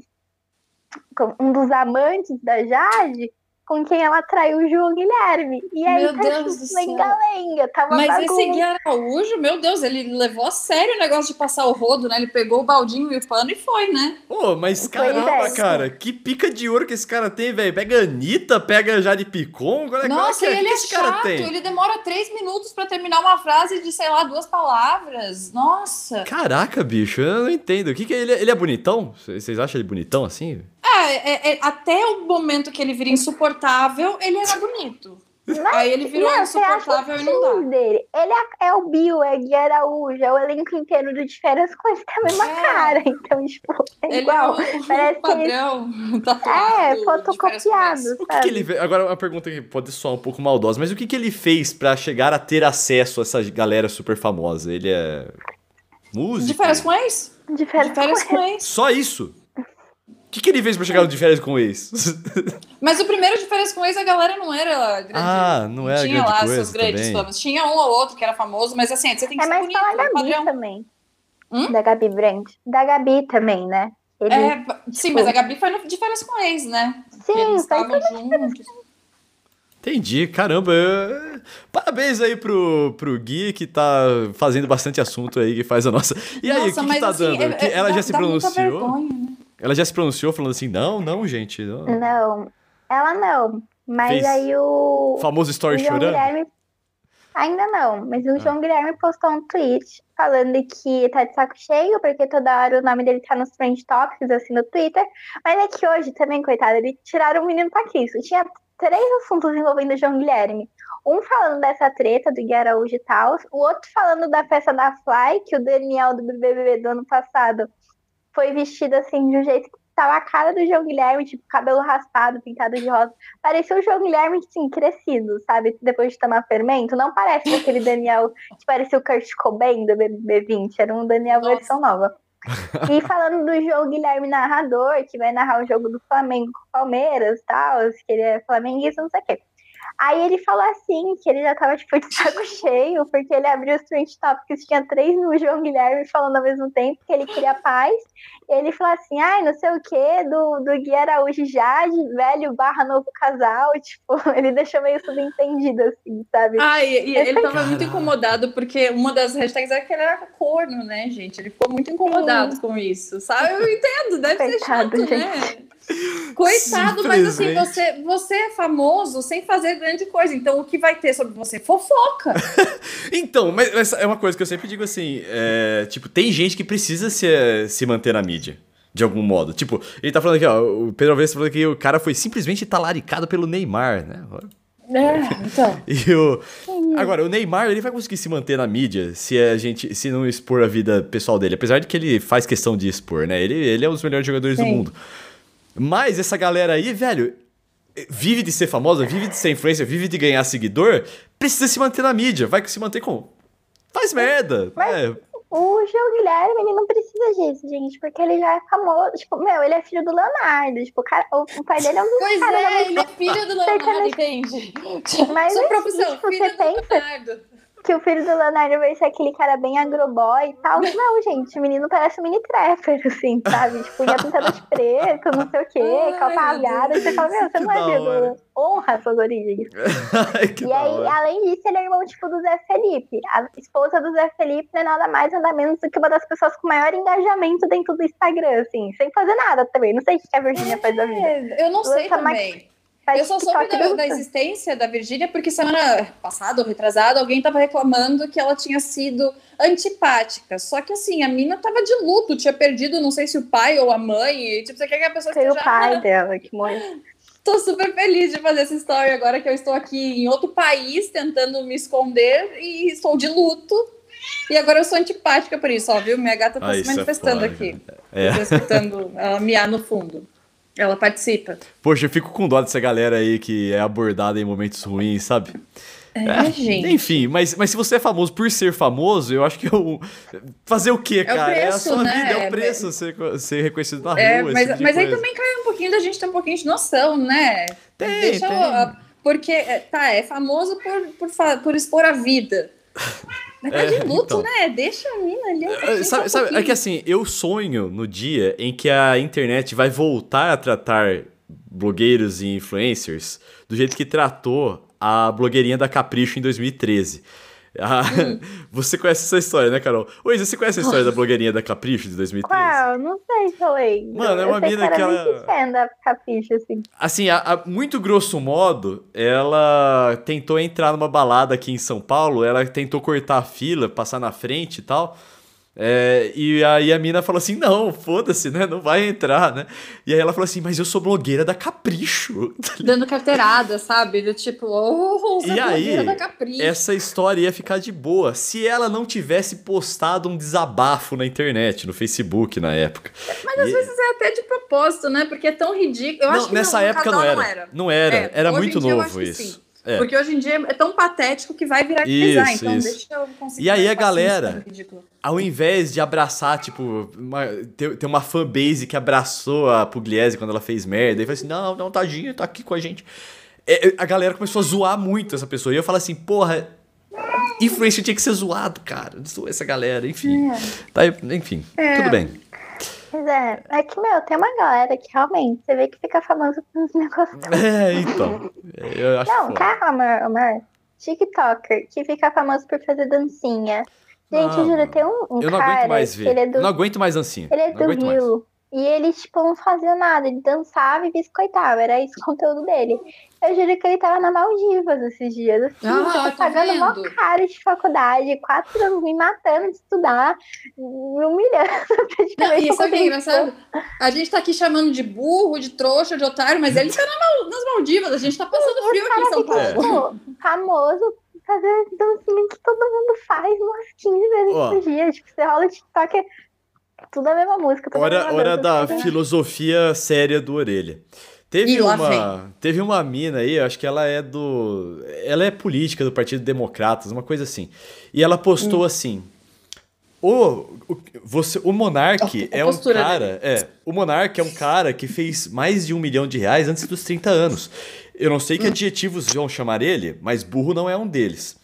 um dos amantes da Jade com quem ela traiu o João Guilherme. E aí Meu tá Deus do céu. lenga-lenga, tava Mas bagunça. esse Gui Araújo, meu Deus, ele levou a sério o negócio de passar o rodo, né? Ele pegou o baldinho e o pano e foi, né? Pô, mas caramba, é. cara, que pica de ouro que esse cara tem, velho. Pega a Anitta, pega Jade Picon, qual é, é Nossa, é? e ele que é esse cara chato, tem? ele demora três minutos pra terminar uma frase de, sei lá, duas palavras. Nossa. Caraca, bicho, eu não entendo. O que que é ele? Ele é bonitão? Vocês acham ele bonitão assim? É, é, é, até o momento que ele vira insuportável, ele era bonito. Aí ele virou Não, insuportável e não dá. dele. Ele é, é o Bill, é Gui Araújo, é o elenco inteiro do com ele tem a mesma É. cara. Então, tipo, é Ele igual. é o, Parece o padrão tatuado. É, de fotocopiado, O que, que ele? Agora, uma pergunta que pode soar um pouco maldosa, mas o que, que ele fez pra chegar a ter acesso a essa galera super famosa? Ele é. Música. De férias com ex? De férias, De férias com com ex. Só isso? O que, que ele fez pra chegar no de férias com o ex? Mas o primeiro de férias com ex, a galera não era grande. Ah, não era Tinha grande lá coisa seus grandes também. famas. Tinha um ou outro que era famoso, mas assim, você tem que É ser mais bonito, pela é Gabi padrão. também. Hum? Da Gabi Brandt. Da Gabi também, né? Ele... É, pa- sim, mas a Gabi foi no- de férias com ex, né? Sim, Eles estavam juntos. Entendi, caramba. Parabéns aí pro, pro Gui que tá fazendo bastante assunto aí, que faz a nossa. E aí, o que, que tá assim, dando? é- é- ela dá- já se dá muita pronunciou? vergonha, né? Ela já se pronunciou falando assim: não, não, gente. Não. Não, ela não. Mas Fez aí o. O famoso o story João chorando? Guilherme. Ainda não, mas o Ah. João Guilherme postou um tweet falando que tá de saco cheio, porque toda hora o nome dele tá nos trend topics, assim, no Twitter. Mas é que hoje também, coitado, eles tiraram o menino pra Cristo. Tinha três assuntos envolvendo o João Guilherme. Um falando dessa treta do Gui Araújo e tal, o outro falando da festa da Fly, que o Daniel do BBB do ano passado foi vestido assim de um jeito que tava a cara do João Guilherme, tipo, cabelo raspado, pintado de rosa. Parecia o João Guilherme, assim, crescido, sabe? Depois de tomar fermento. Não parece aquele Daniel que parecia o Kurt Cobain do BBB 20. Era um Daniel Nossa. versão nova. E falando do João Guilherme narrador, que vai narrar o jogo do Flamengo com o Palmeiras e tal, que ele é flamenguista, não sei o quê. Aí ele falou assim, que ele já tava, tipo, de saco cheio, porque ele abriu os trend topics, tinha três no João Guilherme falando ao mesmo tempo, que ele queria paz. E ele falou assim, ai, não sei o quê, do, do Gui Araújo Jade, velho barra novo casal, tipo, ele deixou meio subentendido, assim, sabe? Ah, e, ele tava muito Caralho. incomodado porque uma das hashtags era que ele era corno, né, gente? Ele ficou muito incomodado com isso, sabe? Eu entendo, deve ser Coitado, chato, né? Coitado, mas assim, você, você é famoso sem fazer grande coisa. Então, o que vai ter sobre você? Fofoca. Então, mas, mas é uma coisa que eu sempre digo assim: é, tipo, tem gente que precisa se, se manter na mídia. De algum modo. Tipo, ele tá falando aqui, ó. O Pedro Alves tá falando que o cara foi simplesmente talaricado pelo Neymar, né? É, então. E o... Agora, o Neymar, ele vai conseguir se manter na mídia se a gente se não expor a vida pessoal dele. Apesar de que ele faz questão de expor, né? Ele, ele é um dos melhores jogadores do Sim. mundo. Mas essa galera aí, velho, vive de ser famosa, vive de ser influencer, vive de ganhar seguidor, precisa se manter na mídia. Vai se manter com. Faz merda. Mas- é. O João Guilherme, ele não precisa disso, gente, porque ele já é famoso. Tipo, meu, ele é filho do Leonardo. Tipo, o, cara, o, pai dele é um dos Pois caras da é, ele é filho do Leonardo, entende? Mas Sua é profissão, isso, tipo, filho você do pensa- Leonardo. Que o filho do Leonardo vai ser aquele cara bem agroboy e tal. Não, gente, o menino parece um mini trapper, assim, sabe? Tipo, ia pintado de preto, não sei o quê, calça rasgada. Você fala, meu, você Que não é do... Honra suas origens. E aí, hora. além disso, ele é irmão, tipo, do Zé Felipe. A esposa do Zé Felipe não é nada mais, nada menos do que uma das pessoas com maior engajamento dentro do Instagram, assim, sem fazer nada também. Não sei o que a Virgínia faz da vida. É, Eu não sei Lança mais- também. Eu só soube da, da existência da Virgínia porque semana passada ou retrasada alguém tava reclamando que ela tinha sido antipática. Só que assim, a mina tava de luto, tinha perdido, não sei se o pai ou a mãe. E, tipo, você quer que a pessoa Foi o pai "Ah, dela que morreu. Tô super feliz de fazer essa história agora que eu estou aqui em outro país tentando me esconder e estou de luto. E agora eu sou antipática por isso, ó, viu? Minha gata tá Ah, se é manifestando foda, aqui. É. Eu tô escutando ela miar no fundo. Ela participa. Poxa, eu fico com dó dessa galera aí que é abordada em momentos ruins, sabe? É, gente. Enfim, mas, mas se você é famoso por ser famoso, eu acho que é o. Fazer o quê, É o cara? é a preço, sua né? vida, é o preço ser, ser reconhecido na rua. É, mas, tipo mas aí também cai um pouquinho da gente ter um pouquinho de noção, né? Tem, Deixa tem. eu- porque, é, tá, é famoso por, por, por expor a vida. Mas tá É, de luto, então. né? Deixa a mina ali. É, Sabe, um sabe, é que assim, eu sonho no dia em que a internet vai voltar a tratar blogueiros e influencers do jeito que tratou a blogueirinha da Capricho em 2013. Ah. Você conhece essa história, né, Carol? Oi, você conhece a história da blogueirinha da Capricho de 2013? Qual? Não sei se eu lembro. Mano, é uma mina que ela- da Capricho, assim. Assim, a, a- muito grosso modo, ela tentou entrar numa balada aqui em São Paulo, ela tentou cortar a fila, passar na frente e tal. É, e aí a mina falou assim: não, foda-se, né? Não vai entrar, né? E aí ela falou assim: mas eu sou blogueira da Capricho. Dando carteirada, sabe? Do tipo, oh, você E é aí, blogueira da Capricho. Essa história ia ficar de boa se ela não tivesse postado um desabafo na internet, no Facebook na época. Mas às E- vezes é até de propósito, né? Porque é tão ridículo. Eu Não, acho que nessa não, época não era. não era. Não era, É, era muito novo isso. sim. É. Porque hoje em dia é tão patético que vai viralizar. Isso, então isso. deixa eu conseguir. E aí a galera- paciência, ridículo. Ao invés de abraçar, tipo, uma, ter, ter uma fanbase que abraçou a Pugliese quando ela fez merda, e falou assim: não, não, tadinha, tá aqui com a gente. É, é, a galera começou a zoar muito essa pessoa. E eu falo assim, porra, influencer tinha que ser zoado, cara. Zoa essa galera, enfim. Tá, aí, enfim, É. tudo bem. Pois é, é que, meu, tem uma galera que realmente você vê que fica famoso com uns negócios. É, então. Eu acho Não, foda. calma, amor. TikToker que fica famoso por fazer dancinha. Gente, Não, eu juro, tem um, um Eu não cara aguento mais ver. ele é do, Eu não aguento mais dancinha. ele é não do aguento mais. Rio. E ele, tipo, não fazia nada. Ele dançava e biscoitava. Era isso o conteúdo dele. Eu juro que ele tava na Maldivas esses dias. Assim, Ah, tipo, pagando uma vendo? cara de faculdade, quatro anos me matando de estudar, me humilhando Não, praticamente. e sabe o que é engraçado? A gente tá aqui chamando de burro, de trouxa, de otário, mas ele tá na Mal- nas Maldivas. A gente tá passando frio aqui em São Paulo. tipo, famoso fazer dancinha que todo mundo faz umas 15 vezes Ó. por dia. Tipo, você rola o TikTok, é tudo a mesma música. Hora, hora da filosofia séria do Orelha. Teve uma, teve uma mina aí, acho que ela é do. Ela é política do Partido Democratas, uma coisa assim. E ela Hum. postou assim. O, o, você, o Monark A é um postura cara. É, o Monark é um cara que fez mais de um milhão de reais antes dos 30 anos. Eu não sei que Hum. adjetivos vão chamar ele, mas burro não é um deles.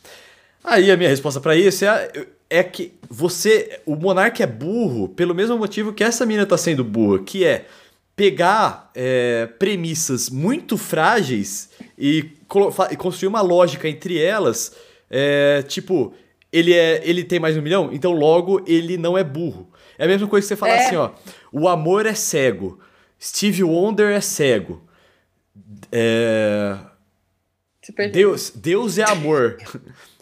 Aí a minha resposta pra isso é, é que você. O Monark é burro pelo mesmo motivo que essa mina tá sendo burra, que é pegar é, premissas muito frágeis e, e construir uma lógica entre elas. é, tipo, ele, é, ele tem mais de um milhão, então logo ele não é burro. É a mesma coisa que você falar É. assim, ó. O amor é cego. Steve Wonder é cego. É. Deus, Deus é amor.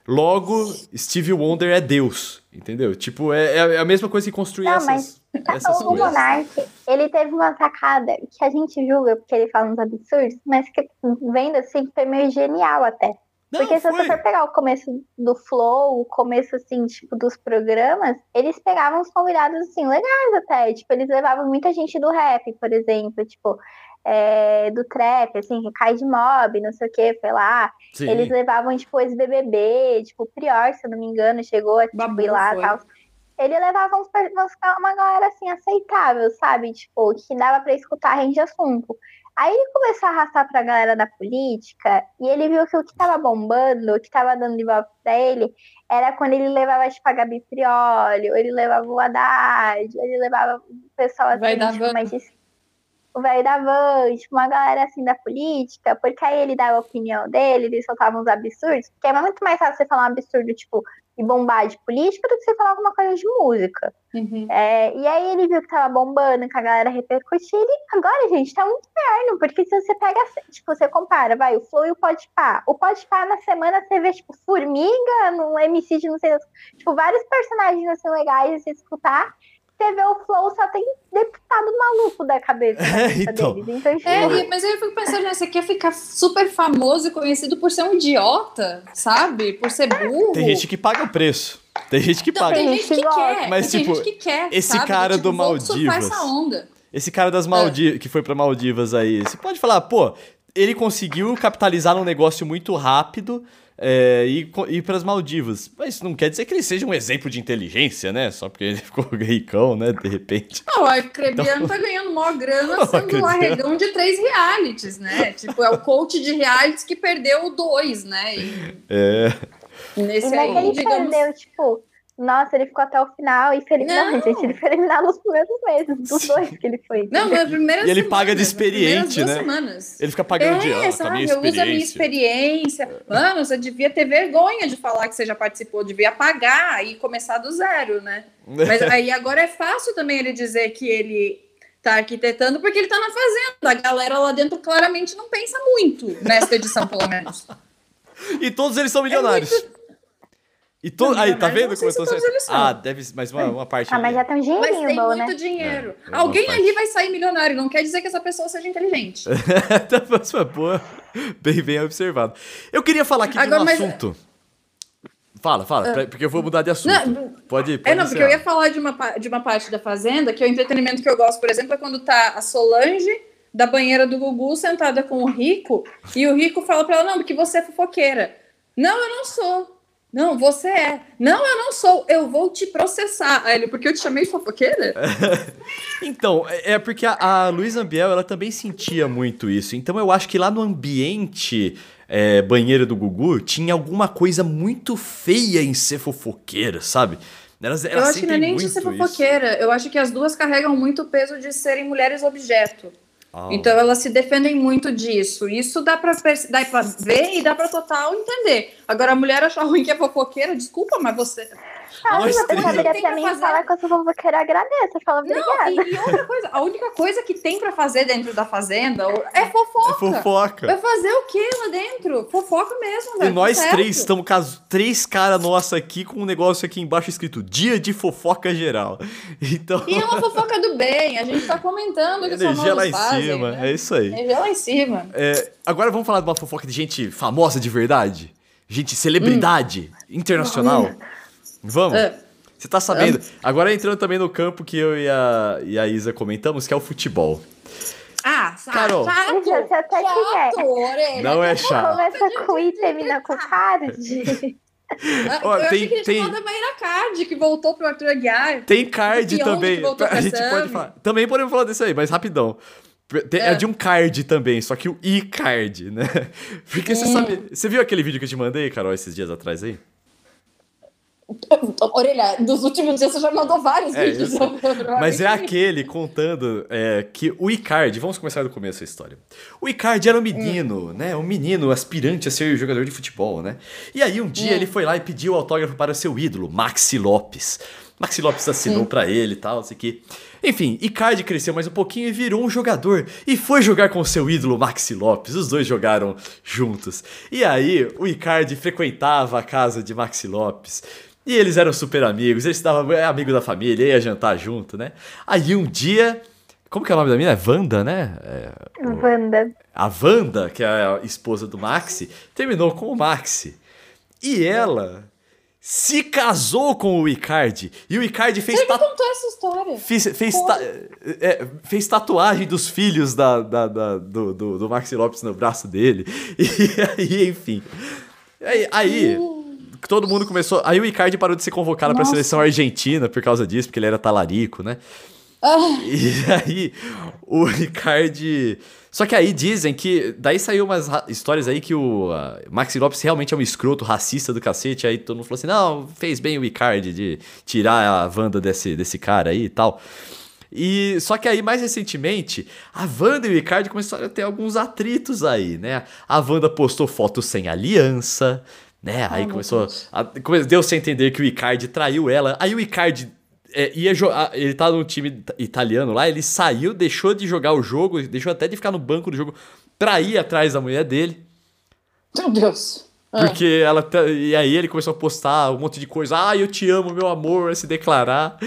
Logo, Steve Wonder é Deus. Entendeu? Tipo, é, é a mesma coisa que construir Não, essas, mas essas o coisas. Monark, ele teve uma sacada que a gente julga porque ele fala uns absurdos, mas que vendo assim foi meio genial até. Não, Porque se foi. você for pegar o começo do Flow, o começo, assim, tipo, dos programas, eles pegavam os convidados, assim, legais até. Tipo, eles levavam muita gente do rap, por exemplo, tipo, é, do trap, assim, Recai de Mob, não sei o que, foi lá. Sim. Eles levavam, tipo, ex-BBB, tipo, o Prior, se eu não me engano, chegou a tipo, Babu ir lá e foi. tal. Ele levava uns, uma galera, assim, aceitável, sabe? Tipo, que dava pra escutar rende assunto. Aí ele começou a arrastar pra galera da política e ele viu que o que tava bombando, o que tava dando de volta pra ele, era quando ele levava, tipo, a Gabi Prioli, ou ele levava o Haddad, ou ele levava o pessoal, assim, Vai da tipo, mais de o velho da van, tipo, uma galera assim da política, porque aí ele dava a opinião dele, ele soltava uns absurdos, porque é muito mais fácil você falar um absurdo, tipo, e bombar de política do que você falar alguma coisa de música. Uhum. É, e aí ele viu que tava bombando, que a galera repercutiu, ele, agora, gente, tá um inferno, porque se você pega, tipo, você compara, vai, o Flow e o Podpah. O Podpah, na semana, você vê, tipo, Formiga, no MC de não sei, tipo, vários personagens, assim, legais de se escutar. Você vê o Flow, só tem deputado maluco da cabeça, da É, cabeça então. deles. Então, tipo, É, e- mas eu fico pensando, né, você quer ficar super famoso e conhecido por ser um idiota, sabe? Por ser burro. Tem gente que paga o preço. Tem gente que paga. tem gente que quer, Mas, tem tipo, gente que quer, esse sabe? cara tipo, do Maldivas. essa onda. Esse cara das Maldivas, que foi pra Maldivas aí, você pode falar, pô, ele conseguiu capitalizar num negócio muito rápido é, e ir pras Maldivas. Mas isso não quer dizer que ele seja um exemplo de inteligência, né? Só porque ele ficou ricão, né? De repente. Não, o Arcrebiano tá ganhando maior grana sendo o arregão de três realities, né? Tipo, é o coach de realities que perdeu dois, né? E É. nesse E é que aí, ele digamos... perdeu, tipo, nossa, ele ficou até o final e foi eliminado. Não. Gente, ele foi eliminado nos primeiros meses, dos dois que ele foi. Não, nas primeiras E ele semanas, paga de experiente, duas né? Semanas. Ele fica pagando de É, ah, tá sabe? minha Eu uso a minha experiência. Mano, você devia ter vergonha de falar que você já participou, devia pagar e começar do zero, né? Mas aí agora é fácil também ele dizer que ele tá arquitetando porque ele tá na fazenda. A galera lá dentro claramente não pensa muito nesta edição, pelo menos. E todos eles são milionários. E to... Não, Aí, tá vendo como eu tô sendo-. Ah, deve mais uma, uma parte. Ah, mas já tem um Mas dinheirinho tem bom, muito né? dinheiro. É, é Alguém ali vai sair milionário. Não quer dizer que essa pessoa seja inteligente. tá próxima boa. Bem, bem observado. Eu queria falar aqui Agora, de um mas- assunto. Fala, fala, pra- porque eu vou mudar de assunto. Não, pode, pode É, não, porque eu ia falar de uma, de uma parte da Fazenda, que é o entretenimento que eu gosto, por exemplo, é quando tá a Solange, da banheira do Gugu sentada com o Rico e o Rico fala para ela: Não, porque você é fofoqueira. Não, eu não sou. Não, você é. Não, eu não sou. Eu vou te processar. Aí ele, porque eu te chamei de fofoqueira? então, é, é porque a, a Luísa Ambiel, ela também sentia muito isso. Então eu acho que lá no ambiente é, banheiro do Gugu tinha alguma coisa muito feia em ser fofoqueira, sabe? Elas, elas eu acho que não é nem de ser fofoqueira. Isso. Eu acho que as duas carregam muito o peso de serem mulheres objeto. Então elas se defendem muito disso. Isso dá pra ver e dá pra total entender. Agora a mulher achar ruim que é fofoqueira, desculpa, mas você. Ah, pra mim fazer... falar que eu sou fofoqueira, agradeço. Fala obrigada. Não, e, e, outra coisa, a única coisa que tem pra fazer dentro da fazenda é fofoca. É fofoca. Vai fazer o que lá dentro? Fofoca mesmo, velho. E nós tá três estamos com três caras nossa aqui com um negócio aqui embaixo escrito Dia de Fofoca Geral. Então... E é uma fofoca do bem, a gente tá comentando que Energia lá em fazem, cima, né? é isso aí. Energia lá em cima. É, agora vamos falar de uma fofoca de gente famosa de verdade? Gente, celebridade hum. internacional. Vamos? É. Você tá sabendo. Agora entrando também no campo que eu e a, e a Isa comentamos, que é o futebol. Ah, sabe? Carol. Chato, chato, chato, orelha. Não é chato. Começa com I e termina com card. eu achei que a gente tem... falou da Mayra Card, que voltou pro Arthur Aguiar. Tem card também. A gente pode falar. Também podemos falar desse aí, mas rapidão. Tem, é. é. de um card também, só que o e-card, né? Porque hum. você sabe. Você viu aquele vídeo que eu te mandei, Carol, esses dias atrás aí? Orelha, dos últimos dias você já mandou vários é, vídeos. Mas é aquele contando é, que o Icardi, vamos começar do começo a história. O Icardi era um menino, hum. né? Um menino aspirante a ser jogador de futebol, né? E aí um dia hum. ele foi lá e pediu autógrafo para o seu ídolo, Maxi Lopes. Maxi Lopes assinou para ele e tal, assim que. Enfim, Icardi cresceu mais um pouquinho e virou um jogador. E foi jogar com o seu ídolo Maxi Lopes. Os dois jogaram juntos. E aí, o Icardi frequentava a casa de Maxi Lopes. E eles eram super amigos, eles estavam é amigo da família, ia jantar junto, né? Aí um dia. Como que é o nome da menina? É Wanda, né? É, o... Wanda. A Wanda, que é a esposa do Maxi, terminou com o Maxi. E ela se casou com o Icardi. E o Icardi fez. Você tatu... contou essa história. Fez, fez, ta... é, fez tatuagem dos filhos da, da, da do, do, do, Maxi Lopes no braço dele. E aí, enfim. Aí. aí uh todo mundo começou. Aí o Icardi parou de ser convocado para a seleção argentina por causa disso, porque ele era talarico, né? Ah. E aí o Icardi. Só que aí dizem que. Daí saiu umas histórias aí que o uh, Maxi Lopes realmente é um escroto racista do cacete. Aí todo mundo falou assim: não, fez bem o Icardi de tirar a Wanda desse, desse cara aí e tal. E só que aí mais recentemente, a Wanda e o Icardi começaram a ter alguns atritos aí, né? A Wanda postou fotos sem aliança, né? Aí começou. A, deu-se a entender que o Icardi traiu ela. Aí o Icardi é, ia. Ele tá no time italiano lá, ele saiu, deixou de jogar o jogo, deixou até de ficar no banco do jogo pra ir atrás da mulher dele. Meu Deus! É. Porque ela. Tá, e aí ele começou a postar um monte de coisa. Ah, eu te amo, meu amor, se declarar.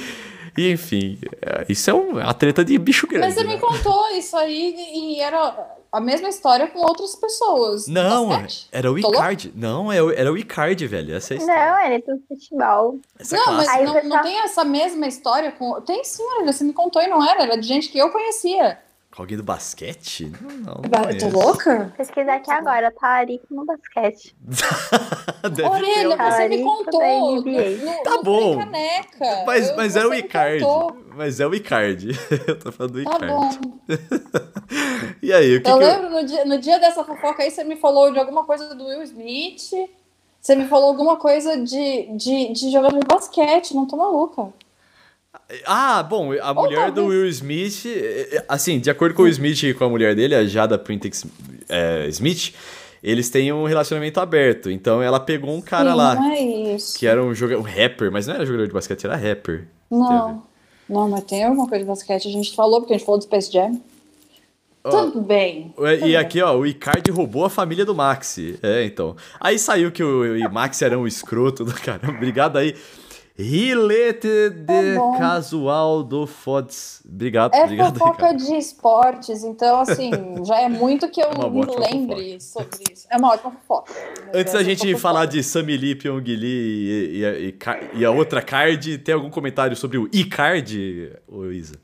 E enfim, é, isso é uma treta de bicho grande. Mas você né? me contou isso aí e era a mesma história com outras pessoas. Não, era o Icardi. Não, é era o Icardi, velho. Essa é Não, ele é do futebol. Essa não, mas não, não, tem essa mesma história com. Tem sim, olha, você me contou e não era. Era de gente que eu conhecia. Alguém do basquete? Não, não. não tô louca? Pesquisar aqui agora, Talarico no basquete. Orelha, você me contou. No, no, tá no bom. Caneca. Mas, mas é o Icardi. Mas é o Icardi. Eu tô falando do Icardi. Tá bom. e aí, o que Eu que lembro, eu... No, dia, no dia dessa fofoca aí, você me falou de alguma coisa do Will Smith. Você me falou alguma coisa de, de, de jogador de basquete. Não tô maluca. Ah, bom, a mulher do Will Smith, é, é, assim, de acordo com o Will Smith e com a mulher dele, a Jada Printex é, Smith, eles têm um relacionamento aberto. Então ela pegou um cara Sim, lá. É isso. Que era um, jogador, um rapper, mas não era jogador de basquete, era rapper. Não. Não, mas tem alguma coisa de basquete. A gente falou, porque a gente falou do Space Jam. Oh, Tudo bem. E Tudo aqui, bem. ó, o Icardi roubou a família do Maxi. É, então. Aí saiu que o, o Maxi era um escroto do caramba. Obrigado aí. Rilete de tá casual do Fods. Obrigado, é obrigado. É fofoca de esportes, então assim, já é muito que eu é me lembre fofoca. sobre isso. É uma ótima fofoca. Antes da gente falar de Samili, Pyong Lee e, e, e, e, a outra card, tem algum comentário sobre o e-card, Isa?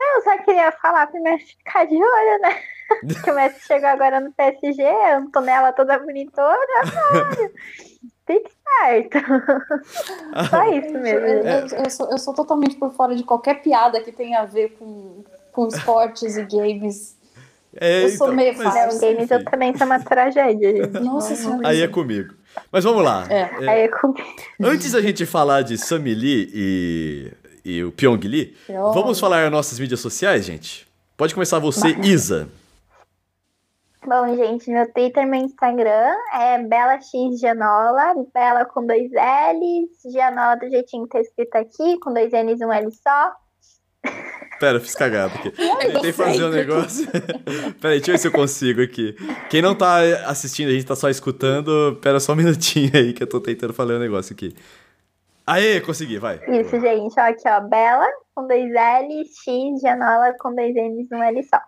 Não, só queria falar pro Messi ficar de olho, né? que o Messi chegou agora no PSG, Antonella toda bonitona, mano. Fique certo. Só isso mesmo. Eu, eu- eu sou, eu sou totalmente por fora de qualquer piada que tenha a ver com, com esportes e games. É, Eu sou meio mas, fácil. Não, games eu também sou uma tragédia, gente. Nossa senhora. Aí é comigo. Mas vamos lá. É. É, Aí é comigo. Antes da gente falar de Sammy Lee e, e o Pyong Lee, Pyong. vamos falar as nossas mídias sociais, gente? Pode começar você, Isa. Bom, gente, meu Twitter, meu Instagram é Bela X Gianola, Bela com dois L's, Gianola do jeitinho que tá escrito aqui, com dois N's e um L só. Pera, fiz cagada aqui. Tentei gostei. fazer um negócio. Pera aí, deixa eu ver se eu consigo aqui. Quem não tá assistindo, a gente tá só escutando. Pera só um minutinho aí que eu tô tentando falar um negócio aqui. Aê, consegui, vai. Isso, gente, ó, aqui, ó, Bela com dois L's, X, Gianola com dois N's e um L só.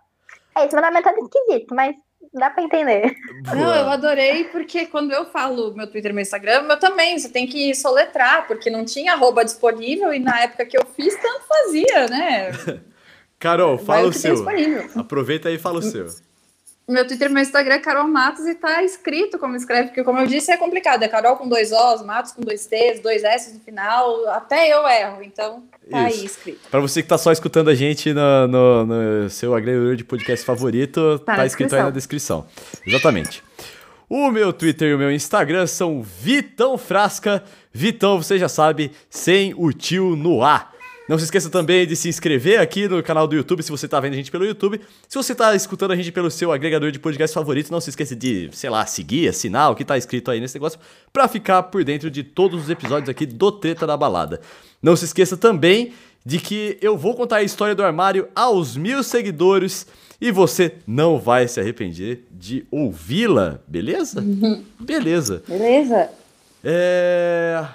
É, esse meu nome é todo esquisito, mas dá pra entender. Não, eu adorei, porque quando eu falo meu Twitter e meu Instagram, eu também, você tem que soletrar, porque não tinha arroba disponível e na época que eu fiz, tanto fazia, né? Carol, Vai fala o que tem seu. disponível. Aproveita aí e fala o seu. Meu Twitter e meu Instagram é Carol Matos e tá escrito como escreve, porque como eu disse, é complicado. É Carol com dois Os, Matos com dois T's, dois S no final, até eu erro, então tá Isso. aí escrito. Pra você que tá só escutando a gente no, no- no seu agregador de podcast favorito, tá, Tá escrito aí na descrição. Exatamente. O meu Twitter e o meu Instagram são Vitão Frasca. Vitão, você já sabe, sem o tio no ar. Não se esqueça também de se inscrever aqui no canal do YouTube, se você tá vendo a gente pelo YouTube. Se você tá escutando a gente pelo seu agregador de podcast favorito, não se esqueça de, sei lá, seguir, assinar o que tá escrito aí nesse negócio, pra ficar por dentro de todos os episódios aqui do Treta da Balada. Não se esqueça também de que eu vou contar a história do armário aos mil seguidores e você não vai se arrepender de ouvi-la, beleza? Beleza. Beleza? É...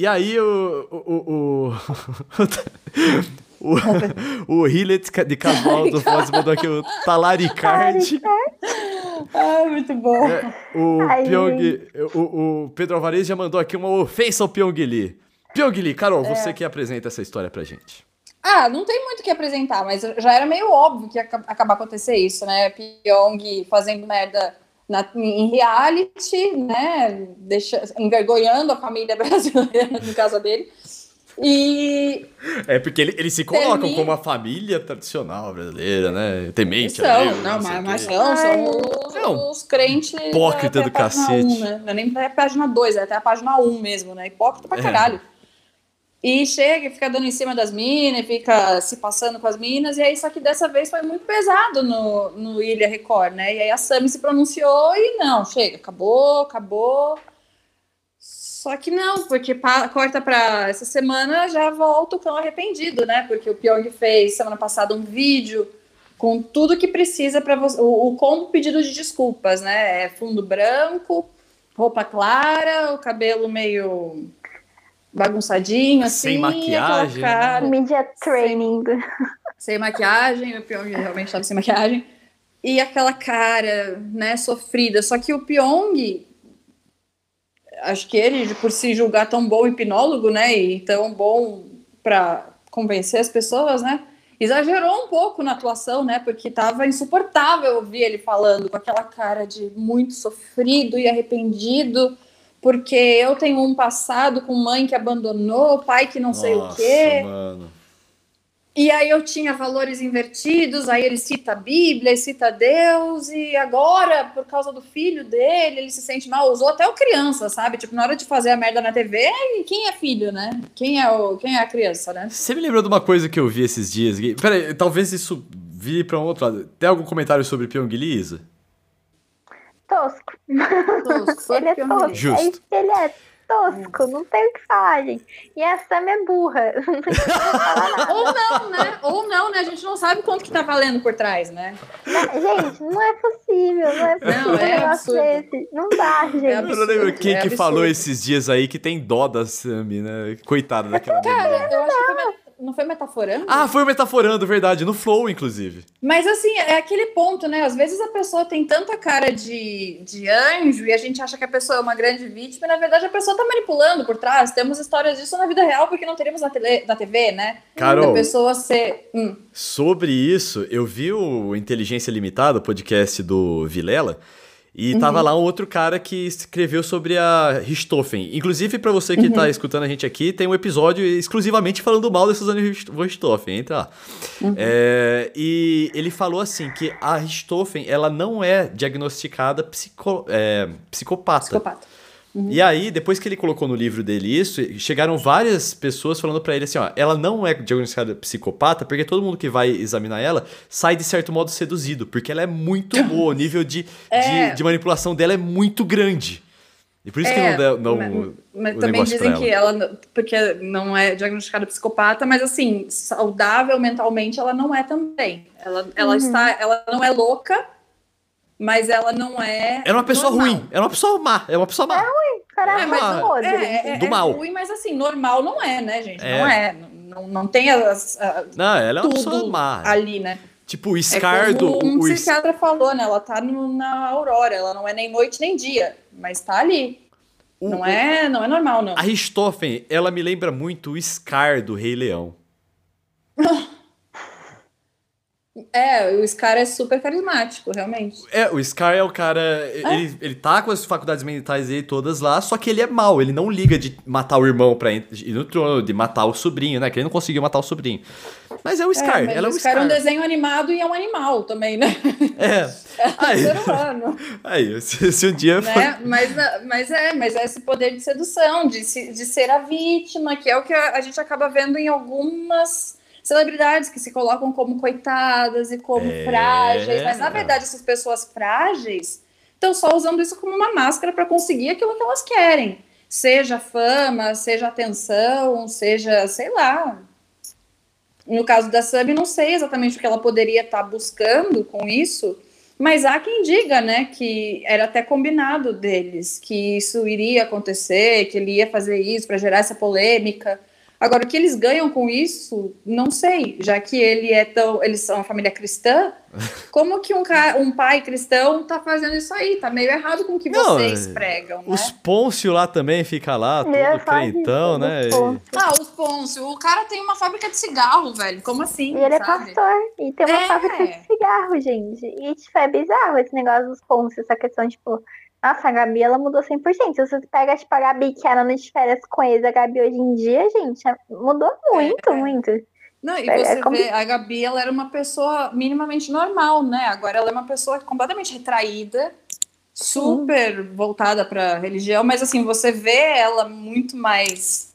E aí o... O, o, o, o Hillet de Casual do Foz mandou aqui o Talaricard. Ah, muito bom. É, o, Ai, Pyong, o, o Pedro Alvarez já mandou aqui uma ofensa ao Pyong Lee. Pyong Lee, Carol, você que apresenta essa história pra gente. Ah, não tem muito o que apresentar, mas já era meio óbvio que ia aca- acabar acontecer isso, né? Pyong fazendo merda na- em reality, né? Deixa, envergonhando a família brasileira, no caso dele. E É porque ele- eles se colocam Termina- como a família tradicional brasileira, né? Temente, são, Deus, não, sei mas, mas são, são os, É os crentes. hipócrita até do cacete. 1, né? Não é nem até a página 2, é até a página 1 mesmo, né? Hipócrita pra É. caralho. E chega e fica dando em cima das minas, fica se passando com as minas, e aí só que dessa vez foi muito pesado no, no Ilha Record, né? E aí a Sami se pronunciou e não, chega, acabou, acabou. Só que não, porque pa- corta pra essa semana já volta o cão arrependido, né? Porque o Pyong fez semana passada um vídeo com tudo que precisa para você. O, o combo pedido de desculpas, né? É fundo branco, roupa clara, o cabelo meio bagunçadinho, assim. Sem maquiagem, aquela cara, Media training. sem maquiagem, o Pyong realmente estava sem maquiagem. E aquela cara, né, sofrida. Só que o Pyong, acho que ele, por se julgar tão bom hipnólogo, né, e tão bom para convencer as pessoas, né, exagerou um pouco na atuação, né, porque tava insuportável ouvir ele falando com aquela cara de muito sofrido e arrependido, porque eu tenho um passado com mãe que abandonou, pai que não sei o Nossa, quê. mano. E aí eu tinha valores invertidos, aí ele cita a Bíblia, ele cita Deus, e agora, por causa do filho dele, ele se sente mal, usou até o criança, sabe? Tipo, na hora de fazer a merda na TV, quem é filho, né? Quem é, o, quem é a criança, né? Você me lembrou de uma coisa que eu vi esses dias? Gui? Pera aí, talvez isso vire pra um outro lado. Tem algum comentário sobre Pyong Lee, Isa? Tosco. Tosco, Ele é tosco. Justo. É isso que ele é tosco. Não tem o que falar, gente. E a Sam é burra. Não. Ou não, né? Ou não, né? A gente não sabe quanto que tá valendo por trás, né? Gente, não é possível. Não é possível Não, é um negócio absurdo. desse. Não dá, gente. É Eu absurdo. não lembro quem é que absurdo. falou esses dias aí que tem dó da Sammy, né? Coitada daquela. Cara, eu acho que não foi metaforando? Ah, foi Metaforando, verdade, no Flow, inclusive. Mas assim, é aquele ponto, né? Às vezes a pessoa tem tanta cara de, de anjo e a gente acha que a pessoa é uma grande vítima, e na verdade a pessoa tá manipulando por trás. Temos histórias disso na vida real porque não teremos na, tele, na TV, né? Carol. Da pessoa ser. Hum. Sobre isso, eu vi o Inteligência Limitada, o podcast do Vilela, e tava lá um outro cara que escreveu sobre a Richthofen. Inclusive, pra você que tá escutando a gente aqui, tem um episódio exclusivamente falando mal da Suzane Richthofen. Entra lá. É, e ele falou assim que a Richthofen, ela não é diagnosticada psico, é, psicopata. Psicopata. E aí, depois que ele colocou no livro dele isso, chegaram várias pessoas falando pra ele assim, ó, ela não é diagnosticada psicopata, porque todo mundo que vai examinar ela sai de certo modo seduzido, porque ela é muito boa, o nível de, É. de, de manipulação dela é muito grande. E por isso que É, não dá não, mas, mas também dizem que ela, não- porque não é diagnosticada psicopata, mas assim, saudável mentalmente ela não é também. Ela, ela está, ela não é louca, mas ela não é. Era uma pessoa normal. ruim, era uma pessoa má, é uma pessoa má. Cara, É, mas não, podre. é, é, do é mal. ruim, mas assim, normal não é, né, gente? É. Não é. Não, não tem as, a- Não, ela é uma pessoa má. ali, né? Tipo, o É Scar do... como um o, o- psiquiatra falou, né? Ela tá no- na aurora, ela não é nem noite nem dia, mas tá ali. o- Não é, não é normal, não. A Richthofen, ela me lembra muito o Scar do Rei Leão. É, o Scar é super carismático, realmente. É, o Scar é o cara. Ele, ele tá com as faculdades mentais dele todas lá, só que ele é mau. Ele não liga de matar o irmão pra ir no trono, de matar o sobrinho, né? Que ele não conseguiu matar o sobrinho. Mas é o Scar, mas ela é o o Scar Scar. é um desenho animado e é um animal também, né? É. Aí, Ser humano. aí se, se um dia. for- né? Mas, mas é, mas é esse poder de sedução, de, de ser a vítima, que é o que a, a gente acaba vendo em algumas celebridades que se colocam como coitadas e como É. frágeis, mas na verdade essas pessoas frágeis estão só usando isso como uma máscara para conseguir aquilo que elas querem, seja fama, seja atenção, seja, sei lá. No caso da Sami, não sei exatamente o que ela poderia estar buscando com isso, mas há quem diga, né, que era até combinado deles, que isso iria acontecer, que ele ia fazer isso para gerar essa polêmica. Agora, o que eles ganham com isso, não sei, já que ele é tão, eles são uma família cristã, como que um, ca- um pai cristão tá fazendo isso aí? Tá meio errado com o que Não, vocês é- pregam, né? Os Pôncio lá também fica lá, todo falar crentão, né? E- Pôncio. Ah, os Pôncio, o cara tem uma fábrica de cigarro, velho, como assim, E ele é sabe? pastor. E tem uma É. fábrica de cigarro, gente. E, tipo, é bizarro esse negócio dos pontos, essa questão, tipo... Nossa, a Gabi, ela mudou 100%. Se você pega, tipo, a Gabi que era de férias com eles, a Gabi hoje em dia, gente, é- mudou muito, É. muito. Não, e É- você é como- vê, a Gabi, ela era uma pessoa minimamente normal, né? Agora ela é uma pessoa completamente retraída, super voltada para religião, mas assim, você vê ela muito mais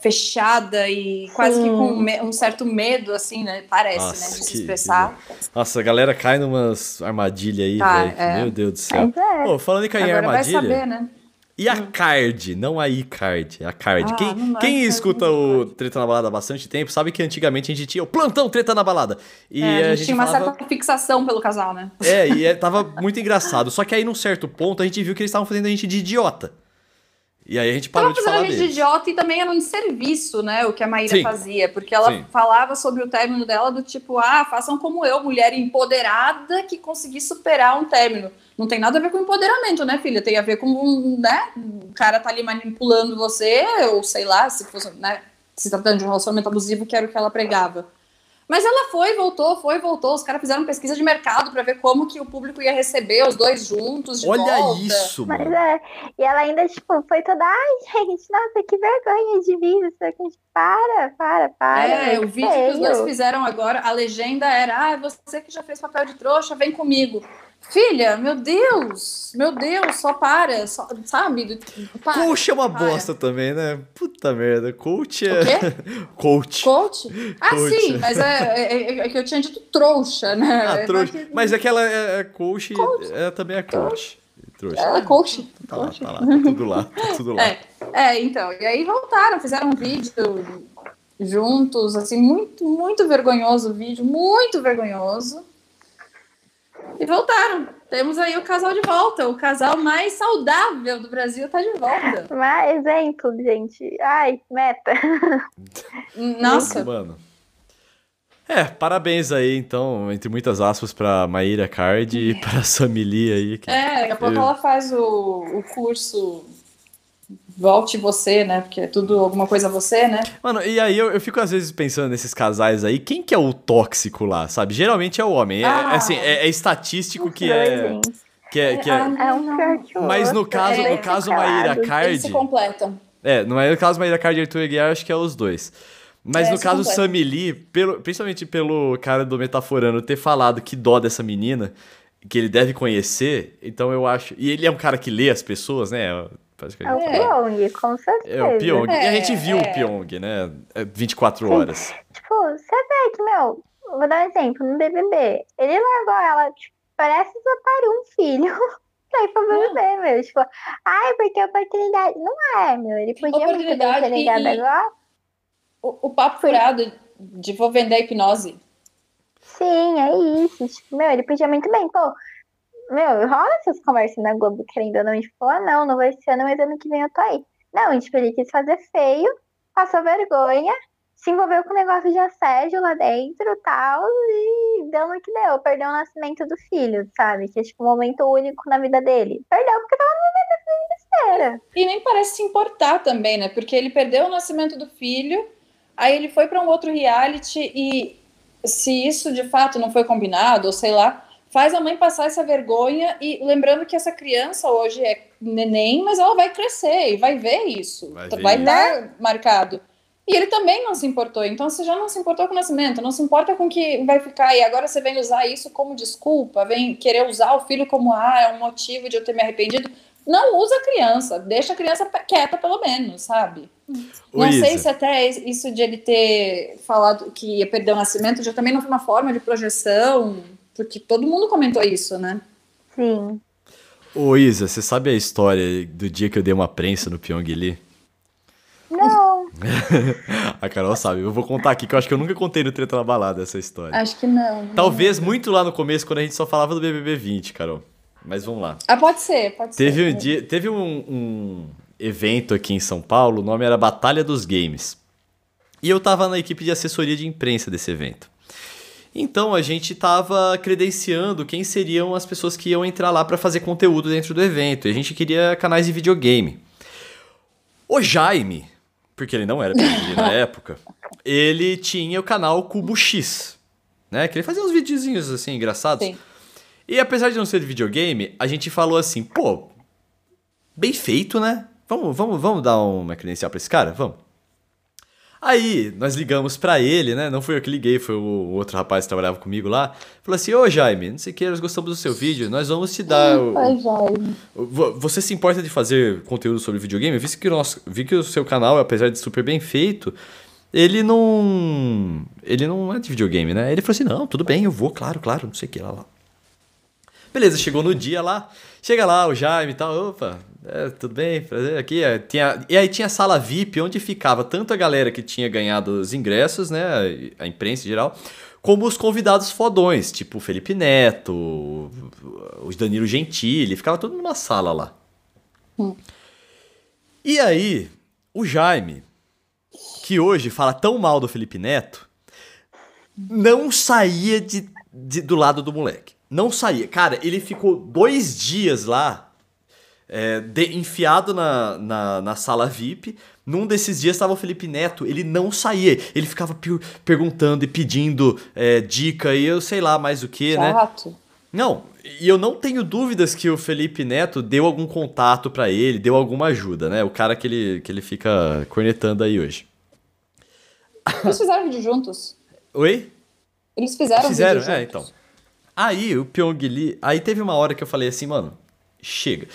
fechada e quase que Sim. com um certo medo, assim, né? Parece, Nossa, né? De se que- expressar. Nossa, a galera cai numas armadilhas aí, Tá, velho. é. Meu Deus do céu. É. Pô, falando em cair em Agora vai armadilha. saber, né? E a card, não a iCard, a card. Ah, quem é quem escuta o Treta na Balada há bastante tempo sabe que antigamente a gente tinha o plantão Treta na Balada. E É, a gente, tinha uma falava... certa fixação pelo casal, né? É, e é, tava muito engraçado. Só que aí, num certo ponto, a gente viu que eles estavam fazendo a gente de idiota. E aí a gente parou Tava de falar deles. de idiota e também era um serviço, né? O que a Maíra Sim. fazia. Porque ela Sim. falava sobre o término dela do tipo, ah, façam como eu, mulher empoderada que consegui superar um término. Não tem nada a ver com empoderamento, né, filha? Tem a ver com, um, né? O cara tá ali manipulando você, ou sei lá, se fosse, né? Se tratando de um relacionamento abusivo, que era o que ela pregava. Mas ela foi, voltou, foi, voltou. Os caras fizeram pesquisa de mercado para ver como que o público ia receber os dois juntos de Olha volta. isso, Mas é. E ela ainda, tipo, foi toda. Ai, gente, nossa, que vergonha de vida. Isso aqui. Para, para, para. É, é o vídeo que os dois feio. fizeram agora, a legenda era: Ah, você que já fez papel de trouxa, vem comigo. Filha, meu Deus, meu Deus, só para, só, sabe? Para, Coach é uma para. bosta também, né? Puta merda. Coach é. O quê? Coach. Coach? Ah, Coach. sim, mas é, é- é que eu tinha dito trouxa, né? Ah, trouxa. Mas- Mas aquela é, é coach, é, também é coach. Trouxa. Ela é coach. Tá lá, coach. tá lá, tá tudo lá, tá tudo lá. É, é, então, e aí voltaram, fizeram um vídeo juntos, assim, muito, muito vergonhoso o vídeo, muito vergonhoso. E voltaram. Temos aí o casal de volta. O casal mais saudável do Brasil tá de volta. Mas exemplo, gente. Ai, meta. Nossa. Mano. É, parabéns aí, então, entre muitas aspas, pra Maíra Card e pra Samili aí. Que... É, daqui a pouco ela faz o, o curso Volte Você, né? Porque é tudo alguma coisa você, né? Mano, e aí eu, eu fico às vezes pensando nesses casais aí, quem que é o tóxico lá, sabe? Geralmente é o homem. É, Ah. é assim, é, é estatístico que é, que é. Que é Ah, É um pior que o Mas no caso- é no caso, Maíra. Card- Eles se completam. É, não é o caso Maíra Card e Arthur Aguiar, acho que é os dois. Mas É, no caso completa. Samili, pelo, principalmente pelo cara do Metaforando ter falado que dó dessa menina, que ele deve conhecer, então eu acho. E ele é um cara que lê as pessoas, né? É o. É. Pyong, com certeza. É o Pyong. e a É, gente viu é. o Pyong, né? É 24 horas. Tipo, você vê que, meu, vou dar um exemplo, no BBB, ele largou ela, tipo, parece que pariu um filho. ir pro BBB, meu. Tipo, ai, porque oportunidade. Não é, meu. Ele podia muito bem Oportunidade ter ligado e- agora. O, o papo furado de vou vender a hipnose. Sim, é isso. Tipo, meu, ele podia muito bem, pô. Meu, rola essas conversas na Globo, querendo ou não, tipo, ah, não, não vai esse ano, mas ano que vem eu tô aí. Não, tipo, ele quis fazer feio, passou vergonha, se envolveu com o negócio de assédio lá dentro tal, e deu no que deu, perdeu o nascimento do filho, sabe? Que é tipo um momento único na vida dele. Perdeu porque tava no besteira. E nem parece se importar também, né? Porque ele perdeu o nascimento do filho, aí ele foi para um outro reality e se isso de fato não foi combinado, ou sei lá, faz a mãe passar essa vergonha e lembrando que essa criança hoje é neném, mas ela vai crescer e vai ver isso, Vai vai ver estar marcado. E ele também não se importou, então você já não se importou com o nascimento, não se importa com o que vai ficar, e agora você vem usar isso como desculpa, vem querer usar o filho como, ah, é um motivo de eu ter me arrependido. Não usa a criança, deixa a criança quieta pelo menos, sabe? Ô, não sei Isa, se até isso de ele ter falado que ia perder o nascimento já também não foi uma forma de projeção, porque todo mundo comentou isso, né? Sim. Ô Isa, você sabe a história do dia que eu dei uma prensa no Pyong Lee? Não. A Carol sabe. Eu vou contar aqui, que eu acho que eu nunca contei no Treta na Balada essa história. Acho que não. Talvez muito lá no começo, quando a gente só falava do BBB 20, Carol. Mas vamos lá. Ah, pode ser, pode Teve ser. um dia, teve um, um evento aqui em São Paulo, o nome era Batalha dos Games. E eu tava na equipe de assessoria de imprensa desse evento. Então a gente tava credenciando quem seriam as pessoas que iam entrar lá pra fazer conteúdo dentro do evento. E a gente queria canais de videogame. O Jaime, porque ele não era PNG na época, ele tinha o canal Cubo X, né? Que ele fazia uns videozinhos assim engraçados. Sim. E apesar de não ser de videogame, a gente falou assim, pô, bem feito, né? Vamos, vamos, vamos dar uma credencial pra esse cara? Vamos. Aí, nós ligamos pra ele, né? Não fui eu que liguei, foi o outro rapaz que trabalhava comigo lá. Falou assim, ô Jaime, não sei o que, nós gostamos do seu vídeo, nós vamos te dar... o- Ai, Jaime. Vo- Você se importa de fazer conteúdo sobre videogame? Eu vi que o, nosso, vi que o seu canal, apesar de super bem feito, ele não. Ele não é de videogame, né? Ele falou assim: não, tudo bem, eu vou, claro, claro, não sei o que lá. lá. Beleza, chegou no dia lá. Chega lá, o Jaime e tal. Opa, é, tudo bem, prazer. Aqui, é, tinha, e aí tinha a sala VIP, onde ficava tanto a galera que tinha ganhado os ingressos, né? A imprensa em geral, como os convidados fodões, tipo o Felipe Neto, o o Danilo Gentili, ficava tudo numa sala lá. E aí, o Jaime, que hoje fala tão mal do Felipe Neto, não saía de, de- do lado do moleque. Não saía. Cara, ele ficou dois dias lá, é, de- enfiado na, na, na sala VIP. Num desses dias estava o Felipe Neto, ele não saía. Ele ficava per- perguntando e pedindo é, dica e eu sei lá mais o que, né? Não, e eu não tenho dúvidas que o Felipe Neto deu algum contato pra ele, deu alguma ajuda, né? O cara que ele, que ele fica cornetando aí hoje. Eles fizeram vídeo juntos. Oi? Eles fizeram, Fizeram, vídeo é, juntos. então. Aí o Pyong Lee. Aí teve uma hora que eu falei assim, mano, chega.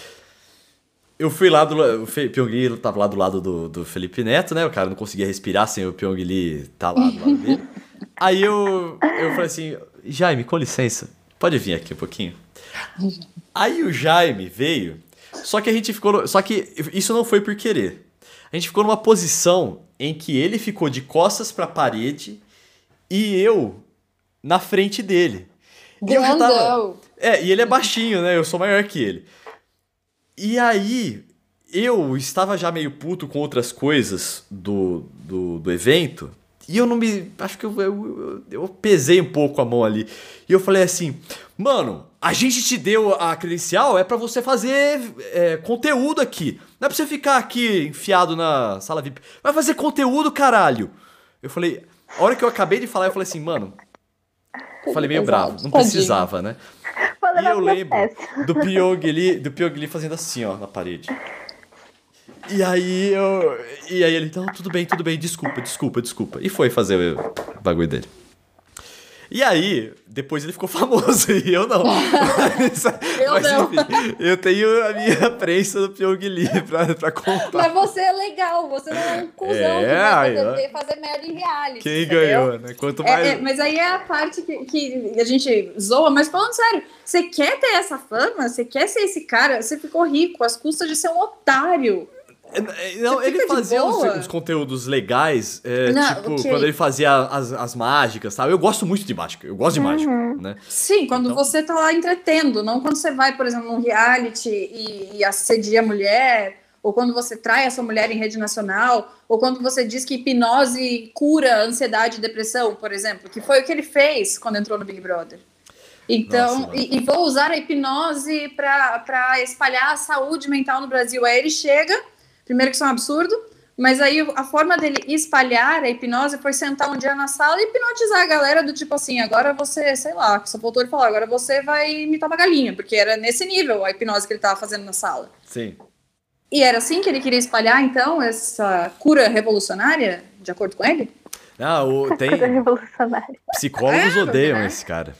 Eu fui lá do. O Pyong Lee tava lá do lado do, do Felipe Neto, né? O cara não conseguia respirar sem o Pyong Lee tá lá do lado dele. Aí eu, eu falei assim, Jaime, com licença, pode vir aqui um pouquinho. Aí o Jaime veio, só que a gente ficou. Só que isso não foi por querer. A gente ficou numa posição em que ele ficou de costas pra parede e eu na frente dele. E eu já tava. É, e ele é baixinho, né? Eu sou maior que ele. E aí, eu estava já meio puto com outras coisas do, do, do evento. E eu não me. Acho que eu, eu, eu, pesei um pouco a mão ali. E eu falei assim, mano, a gente te deu a credencial, é para você fazer é, conteúdo aqui. Não é pra você ficar aqui enfiado na sala VIP. Vai fazer conteúdo, caralho. Eu falei, a hora que eu acabei de falar, eu falei assim, mano. Falei meio bravo, não precisava, né? E eu lembro do Pyong do Pyong fazendo assim, ó, na parede. E aí eu. E aí ele, então, tudo bem, tudo bem, desculpa, desculpa, desculpa. E foi fazer o bagulho dele. E aí, depois ele ficou famoso e eu não. mas, eu mas, não. Enfim, eu tenho a minha prensa do Pyong Lee pra, pra contar. Mas você é legal, você não é um cuzão é, que vai fazer, fazer merda em reality. Quem entendeu? ganhou, né? Quanto mais. É, é, mas aí é a parte que, que a gente zoa, mas falando sério, você quer ter essa fama? Você quer ser esse cara? Você ficou rico às custas de ser um otário. É, não, ele fazia uns, uns, conteúdos legais, é, não, tipo, okay. quando ele fazia as, as mágicas, sabe? Eu gosto muito de mágica, eu gosto de uhum. mágica, né? Sim, quando então... você tá lá entretendo, não quando você vai, por exemplo, num reality e, e assedia a mulher, ou quando você trai essa mulher em rede nacional, ou quando você diz que hipnose cura ansiedade e depressão, por exemplo, que foi o que ele fez quando entrou no Big Brother. Então, Nossa, e, e, vou usar a hipnose para espalhar a saúde mental no Brasil. Aí ele chega Primeiro que isso é um absurdo, mas aí a forma dele espalhar a hipnose foi sentar um dia na sala e hipnotizar a galera do tipo assim, agora você, sei lá, só voltou ele falar, agora você vai imitar uma galinha, porque era nesse nível a hipnose que ele estava fazendo na sala. Sim. E era assim que ele queria espalhar, então, essa cura revolucionária, de acordo com ele? Ah, o, tem. Psicólogos é, odeiam né? esse cara.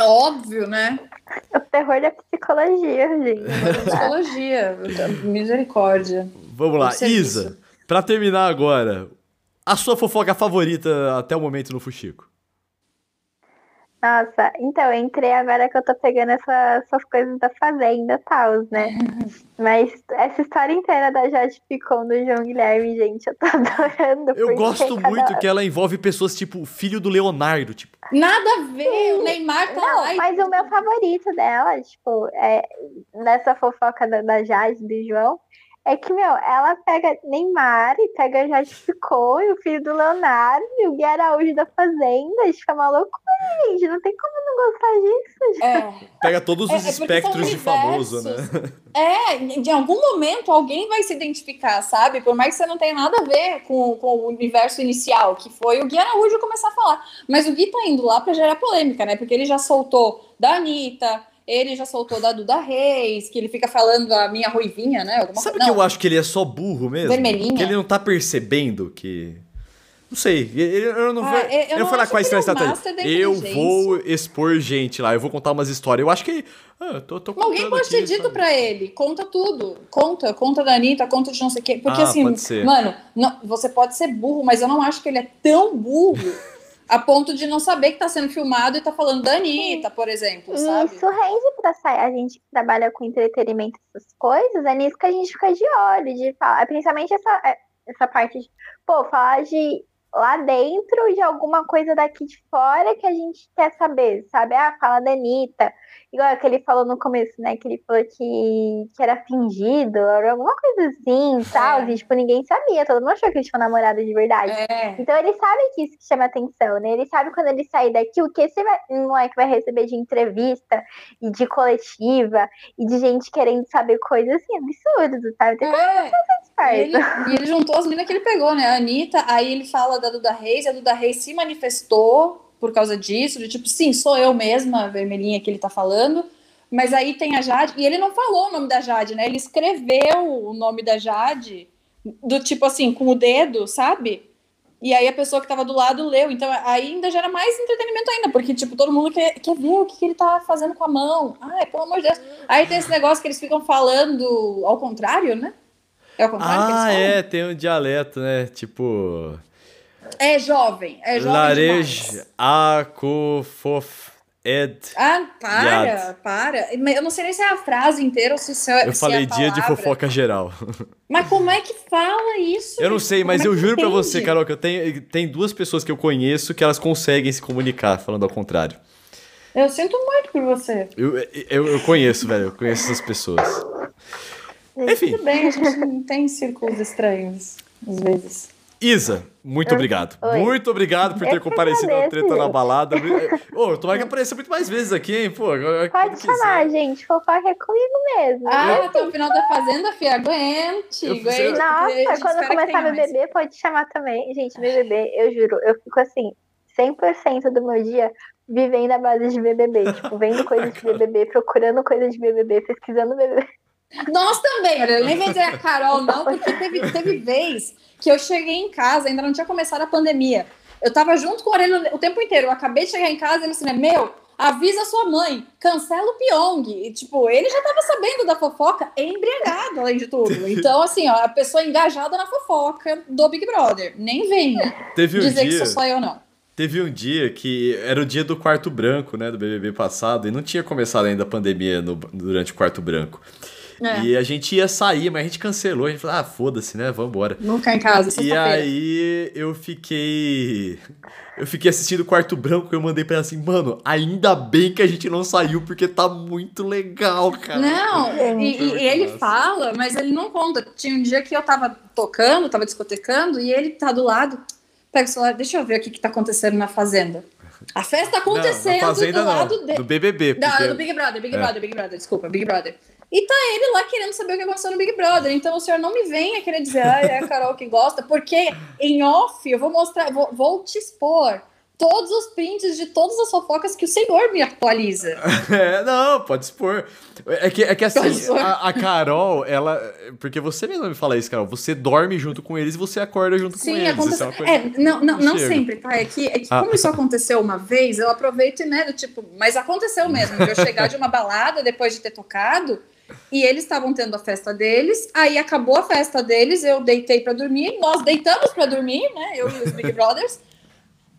Óbvio, né? O terror da psicologia, gente. psicologia, misericórdia. Vamos lá, Isa, para terminar agora, a sua fofoca favorita até o momento no Fuxico? Nossa, então, entrei agora que eu tô pegando essa, essas coisas da fazenda e tal, né? Mas essa história inteira da Jade Picon do João Guilherme, gente, eu tô adorando. Eu gosto cada... muito que ela envolve pessoas tipo o filho do Leonardo, tipo. Nada a ver, Sim. o Neymar tá Não, lá. Mas o meu favorito dela, tipo, é nessa fofoca da, da Jade, do João, é que, meu, ela pega Neymar e pega Jade Picon e o filho do Leonardo e o Gui Araújo da Fazenda. Isso fica uma loucura, gente. Não tem como não gostar disso. É. Pega todos os é, é espectros de famoso, né? É, de algum momento alguém vai se identificar, sabe? Por mais que você não tenha nada a ver com, com o universo inicial, que foi o Gui Araújo começar a falar. Mas o Gui tá indo lá pra gerar polêmica, né? Porque ele já soltou da Anitta, ele já soltou da Duda Reis, que ele fica falando a minha ruivinha, né? Alguma Sabe que eu acho que ele é só burro mesmo? Vermelhinha. Que ele não tá percebendo que. Não sei, eu não vou. Ah, eu, eu não falar qual é a estratégia. Eu vou expor gente lá, eu vou contar umas histórias. Eu acho que. Ah, tô, tô Alguém pode ter dito pra ele: conta tudo. Conta, conta da Anitta, conta de não sei o quê. Porque ah, assim, mano, não, você pode ser burro, mas eu não acho que ele é tão burro a ponto de não saber que está sendo filmado e está falando da Anitta, por exemplo, sabe? Isso rende para sair. A gente que trabalha com entretenimento, essas coisas, é nisso que a gente fica de olho, de falar. Principalmente essa, é, essa parte de, pô, falar de lá dentro de alguma coisa daqui de fora que a gente quer saber, sabe? Ah, fala da Anitta. Igual que ele falou no começo, né? Que ele falou que, que era fingido, era alguma coisa assim, tal. É. E, tipo, ninguém sabia, todo mundo achou que ele tinha namorado de verdade. É. Então ele sabe que isso que chama atenção, né? Ele sabe quando ele sair daqui o que esse moleque vai receber de entrevista e de coletiva e de gente querendo saber coisas assim, absurdas, sabe? Tem é. E ele, e ele juntou as meninas que ele pegou, né? A Anitta, aí ele fala da Duda Reis, a Duda Reis se manifestou por causa disso, de tipo, sim, sou eu mesma, a vermelhinha que ele tá falando. Mas aí tem a Jade, e ele não falou o nome da Jade, né? Ele escreveu o nome da Jade, do tipo assim, com o dedo, sabe? E aí a pessoa que tava do lado leu. Então ainda gera mais entretenimento ainda, porque, tipo, todo mundo quer, quer ver o que, que ele tá fazendo com a mão. Ai, pelo amor de Deus. Aí tem esse negócio que eles ficam falando ao contrário, né? É ao contrário Ah, é, tem um dialeto, né? Tipo. É jovem, é jovem Larej akofof ed. Ah, para, yad. para. Eu não sei nem se é a frase inteira ou se, se é Eu falei é dia de fofoca geral. Mas como é que fala isso? Eu não sei, mas é eu juro para você, Carol, que eu tenho tem duas pessoas que eu conheço que elas conseguem se comunicar falando ao contrário. Eu sinto muito por você. Eu, eu, eu conheço, velho. Eu conheço essas pessoas. Enfim. Tudo bem, a gente não tem círculos estranhos, às vezes. Isa, muito obrigado. Oi. Muito obrigado por ter Eu que comparecido na agradeço, treta na gente. balada. Ô, eu tomara que apareça muito mais vezes aqui, hein? Pô, Pode quando quiser. chamar, gente. Fofoca é comigo mesmo. Ah, até o final da Fazenda, Fia, aguente, Eu- a Nossa, quando que começar tenha mais. BBB, pode chamar também. Gente, BBB, eu juro, eu fico assim, 100% do meu dia vivendo a base de BBB. tipo, vendo coisas de BBB, procurando coisas de BBB, pesquisando BBB. Nós também, olha, eu nem vou dizer a Carol, não, porque teve, teve vez que eu cheguei em casa, ainda não tinha começado a pandemia. Eu tava junto com o Orelha o tempo inteiro. Eu acabei de chegar em casa e ele assim, né, meu, avisa sua mãe, cancela o Pyong. E, tipo, ele já tava sabendo da fofoca, embriagado, além de tudo. Então, assim, ó, a pessoa engajada na fofoca do Big Brother. Nem venha Teve um dizer que dia. sou só eu, não. Teve um dia que era o dia do quarto branco, né, do BBB passado, e não tinha começado ainda a pandemia no- durante o quarto branco. É. E a gente ia sair, mas a gente cancelou, a gente falou, ah, foda-se, né, vambora. Nunca em casa, E aí eu fiquei. Eu fiquei assistindo o quarto branco e eu mandei pra ela assim, mano, ainda bem que a gente não saiu, porque tá muito legal, cara. Não, e, e- ele fala, mas ele não conta. Tinha um dia que eu tava tocando, tava discotecando, e ele tá do lado, pega o celular, deixa eu ver o que, que tá acontecendo na fazenda. A festa tá acontecendo não, fazenda do lado não, dele. do BBB. Não, porque- do Big Brother, Big É. Brother, Big Brother, desculpa, Big Brother. E tá ele lá querendo saber o que aconteceu no Big Brother. Então o senhor não me venha querer dizer, ah, é a Carol que gosta, porque em off eu vou mostrar, vou, vou te expor todos os prints de todas as fofocas que o senhor me atualiza. É, não, pode expor. É que, é que assim, a, a Carol, ela. Porque você mesmo me fala isso, Carol. Você dorme junto com eles e você acorda junto com Sim, eles. Isso aconteceu. é coisa. É, não, não, não chega. sempre, tá? É que, é que Ah. como isso aconteceu uma vez, eu aproveito e, né, do tipo, mas aconteceu mesmo, de eu chegar de uma balada depois de ter tocado, e eles estavam tendo a festa deles, aí acabou a festa deles, eu deitei pra dormir, nós deitamos pra dormir, né, eu e os Big Brothers,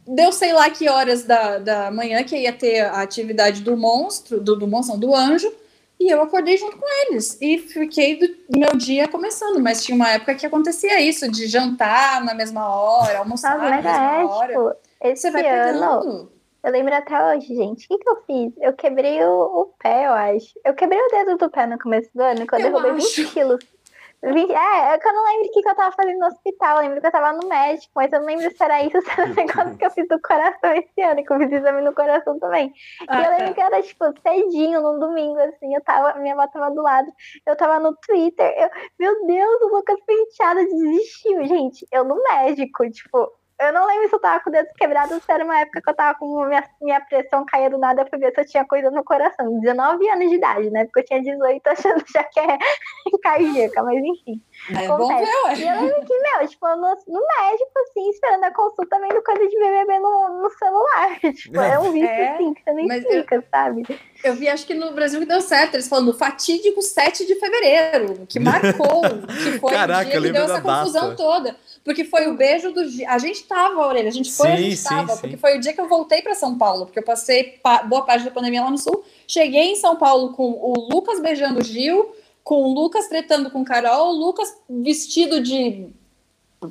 deu sei lá que horas da, da manhã que ia ter a atividade do monstro, do, do monstro, não, do anjo, e eu acordei junto com eles. E fiquei do meu dia começando, mas tinha uma época que acontecia isso, de jantar na mesma hora, almoçar na mas mesma é, hora. tipo, esse Você vai ano, pegando. Eu lembro até hoje, gente. O que, que eu fiz? Eu quebrei o, o pé, eu acho. Eu quebrei o dedo do pé no começo do ano, quando eu, Eu derrubei acho. 20 quilos. 20 é, é eu não lembro o que, que eu tava fazendo no hospital. Eu lembro que eu tava no médico, mas eu não lembro se era isso ou se era o negócio que eu fiz do coração esse ano, que eu fiz exame no coração também. Ah, e eu lembro tá. que era, tipo, cedinho, num domingo, assim, eu tava, minha avó tava do lado, eu tava no Twitter, eu, meu Deus, o Lucas Penteado desistiu, gente, eu no médico, tipo, eu não lembro se eu tava com o dedo quebrado ou se era uma época que eu tava com minha, minha pressão caía do nada, eu fui ver se eu tinha coisa no coração, 19 anos de idade, né, porque eu tinha 18 achando já que é cardíaca, mas enfim. É bom ver, E ué. eu lembro que, meu, tipo, no, no médico, assim, esperando a consulta, vendo coisa de BBB no, no celular. Tipo, é um vício, É, assim, que você nem mas explica, sabe? Eu vi, acho que no Brasil que deu certo, eles falando fatídico 7 de fevereiro, que marcou, que foi Caraca, o dia eu que deu essa confusão data. toda. Porque foi o beijo do Gil. A gente tava, Aurelia, a gente foi, a Sim, gente sim, tava. sim. Porque foi o dia que eu voltei pra São Paulo, porque eu passei pa- boa parte da pandemia lá no Sul. Cheguei em São Paulo com o Lucas beijando o Gil, com o Lucas tretando com Carol, o Lucas vestido de.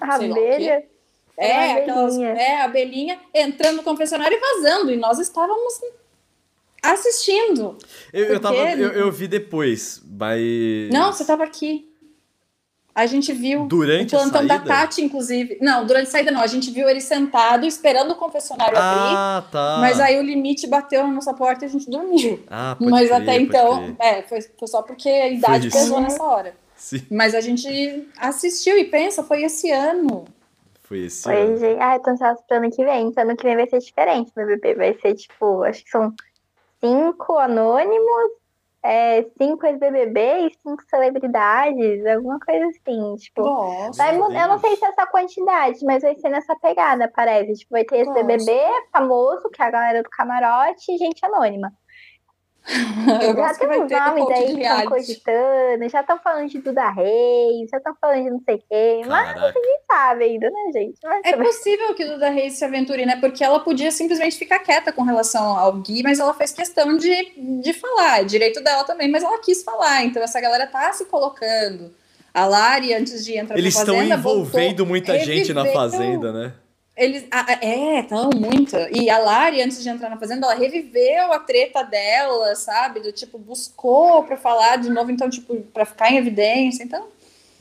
Abelha. É, Uma aquelas, abelhinha. é, a abelhinha entrando no confessionário e vazando. E nós estávamos assistindo. Eu, eu, tava, Porque- eu, eu vi depois, mas. Não, você estava aqui. A gente viu Durante o a plantão da? Tati, inclusive. Não, durante a saída não. A gente viu ele sentado esperando o confessionário abrir. Ah, tá. Mas aí o limite bateu na nossa porta e a gente dormiu. Ah, pode Mas crer, até pode então, crer. é, foi, foi só porque a idade pesou nessa hora. Sim, Mas a gente assistiu e pensa, foi esse ano. foi esse. Foi, ano. gente. Ah, eu tô ansiosa pro ano que vem. Então, ano que vem vai ser diferente no BBB. Vai ser, tipo, acho que são cinco anônimos, é, cinco ex-BBB e cinco celebridades, alguma coisa assim. Tipo, Gosto. Vai mudar, eu não sei se é essa quantidade, mas vai ser nessa pegada, parece. Tipo, vai ter esse Gosto. BBB famoso, que é a galera do camarote, e gente anônima. Eu já gosto que tem uns ter nomes aí de que estão reality. cogitando, já estão falando de Duda Reis, já estão falando de não sei quem, mas Caraca. ninguém sabe ainda, né, gente? Vai É saber. possível que Duda Reis se aventure, né? Porque ela podia simplesmente ficar quieta com relação ao Gui, mas ela fez questão de, de falar. É direito dela também, mas ela quis falar. Então essa galera tá se colocando. A Lari, antes de entrar Eles estão Fazenda, envolvendo voltou, muita gente na fazenda, né? Eles, a- a- é, tão muito. E a Lari, antes de entrar na fazenda, ela reviveu a treta dela, sabe? Do tipo, buscou pra falar de novo, então, tipo, pra ficar em evidência. Então,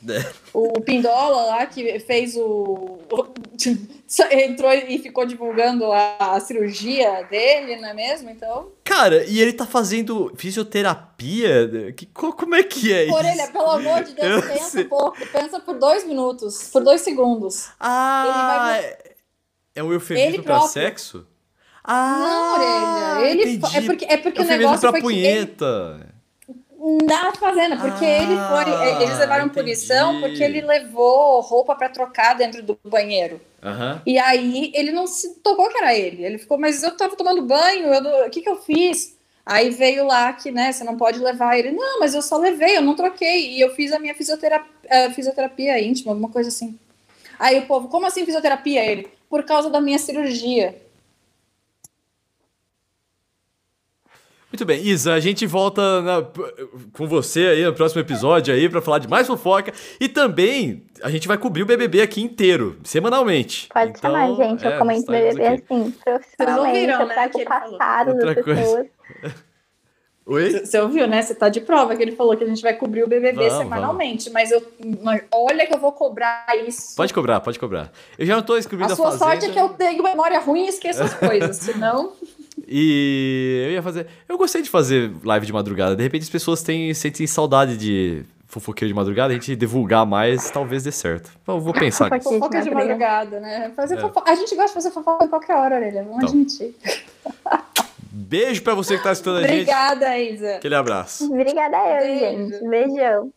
É. o Pindola lá, que fez o. entrou e ficou divulgando a, a cirurgia dele, não é mesmo? Então. Cara, e ele tá fazendo fisioterapia? Que, co- como é que é isso? Orelha, pelo amor de Deus, Eu pensa sei. um pouco. Pensa por dois minutos, por dois segundos. Ah, Ele é- é um eufemismo próprio. sexo? Não, Ah, orelha. Ele entendi. é porque, é porque o Eufemismo negócio pra foi que ele, punheta. na fazenda, porque Ah, ele foi. Eles levaram entendi. punição porque ele levou roupa pra trocar dentro do banheiro. Aham. E aí ele não se tocou que era ele. Ele ficou, mas eu tava tomando banho, eu não- o que que eu fiz? Aí veio lá que, né, você não pode levar ele. Não, mas eu só levei, eu não troquei. E eu fiz a minha fisioterapia, fisioterapia íntima, alguma coisa assim. Aí o povo, como assim fisioterapia? Ele, por causa da minha cirurgia. Muito bem, Isa, a gente volta na- com você aí no próximo episódio aí pra falar de mais fofoca e também a gente vai cobrir o BBB aqui inteiro, semanalmente. Pode Então, chamar, gente. Eu é, comento BBB aqui. assim, profissionalmente. ouviram, eu né, trago o passado das pessoas. Oi? Você ouviu, né? Você tá de prova que ele falou que a gente vai cobrir o BBB Vamos, semanalmente. Mas eu, olha que eu vou cobrar isso. Pode cobrar, pode cobrar. Eu já não tô escrevendo a a, sua fazenda. sorte é que eu tenho memória ruim e esqueço as coisas. Senão. E eu ia fazer. Eu gostei de fazer live de madrugada. De repente as pessoas têm, sentem saudade de fofoqueiro de madrugada. A gente divulgar mais, talvez dê certo. Eu vou pensar. Fofoquinha. Fofoca de madrugada, né? Fazer É. fofoca. A gente gosta de fazer fofoca em qualquer hora, Orelha. Vamos Então. admitir. Beijo pra você que tá escutando a gente. Obrigada, Isa. Aquele abraço. Obrigada eu, Beijo. gente. Beijão.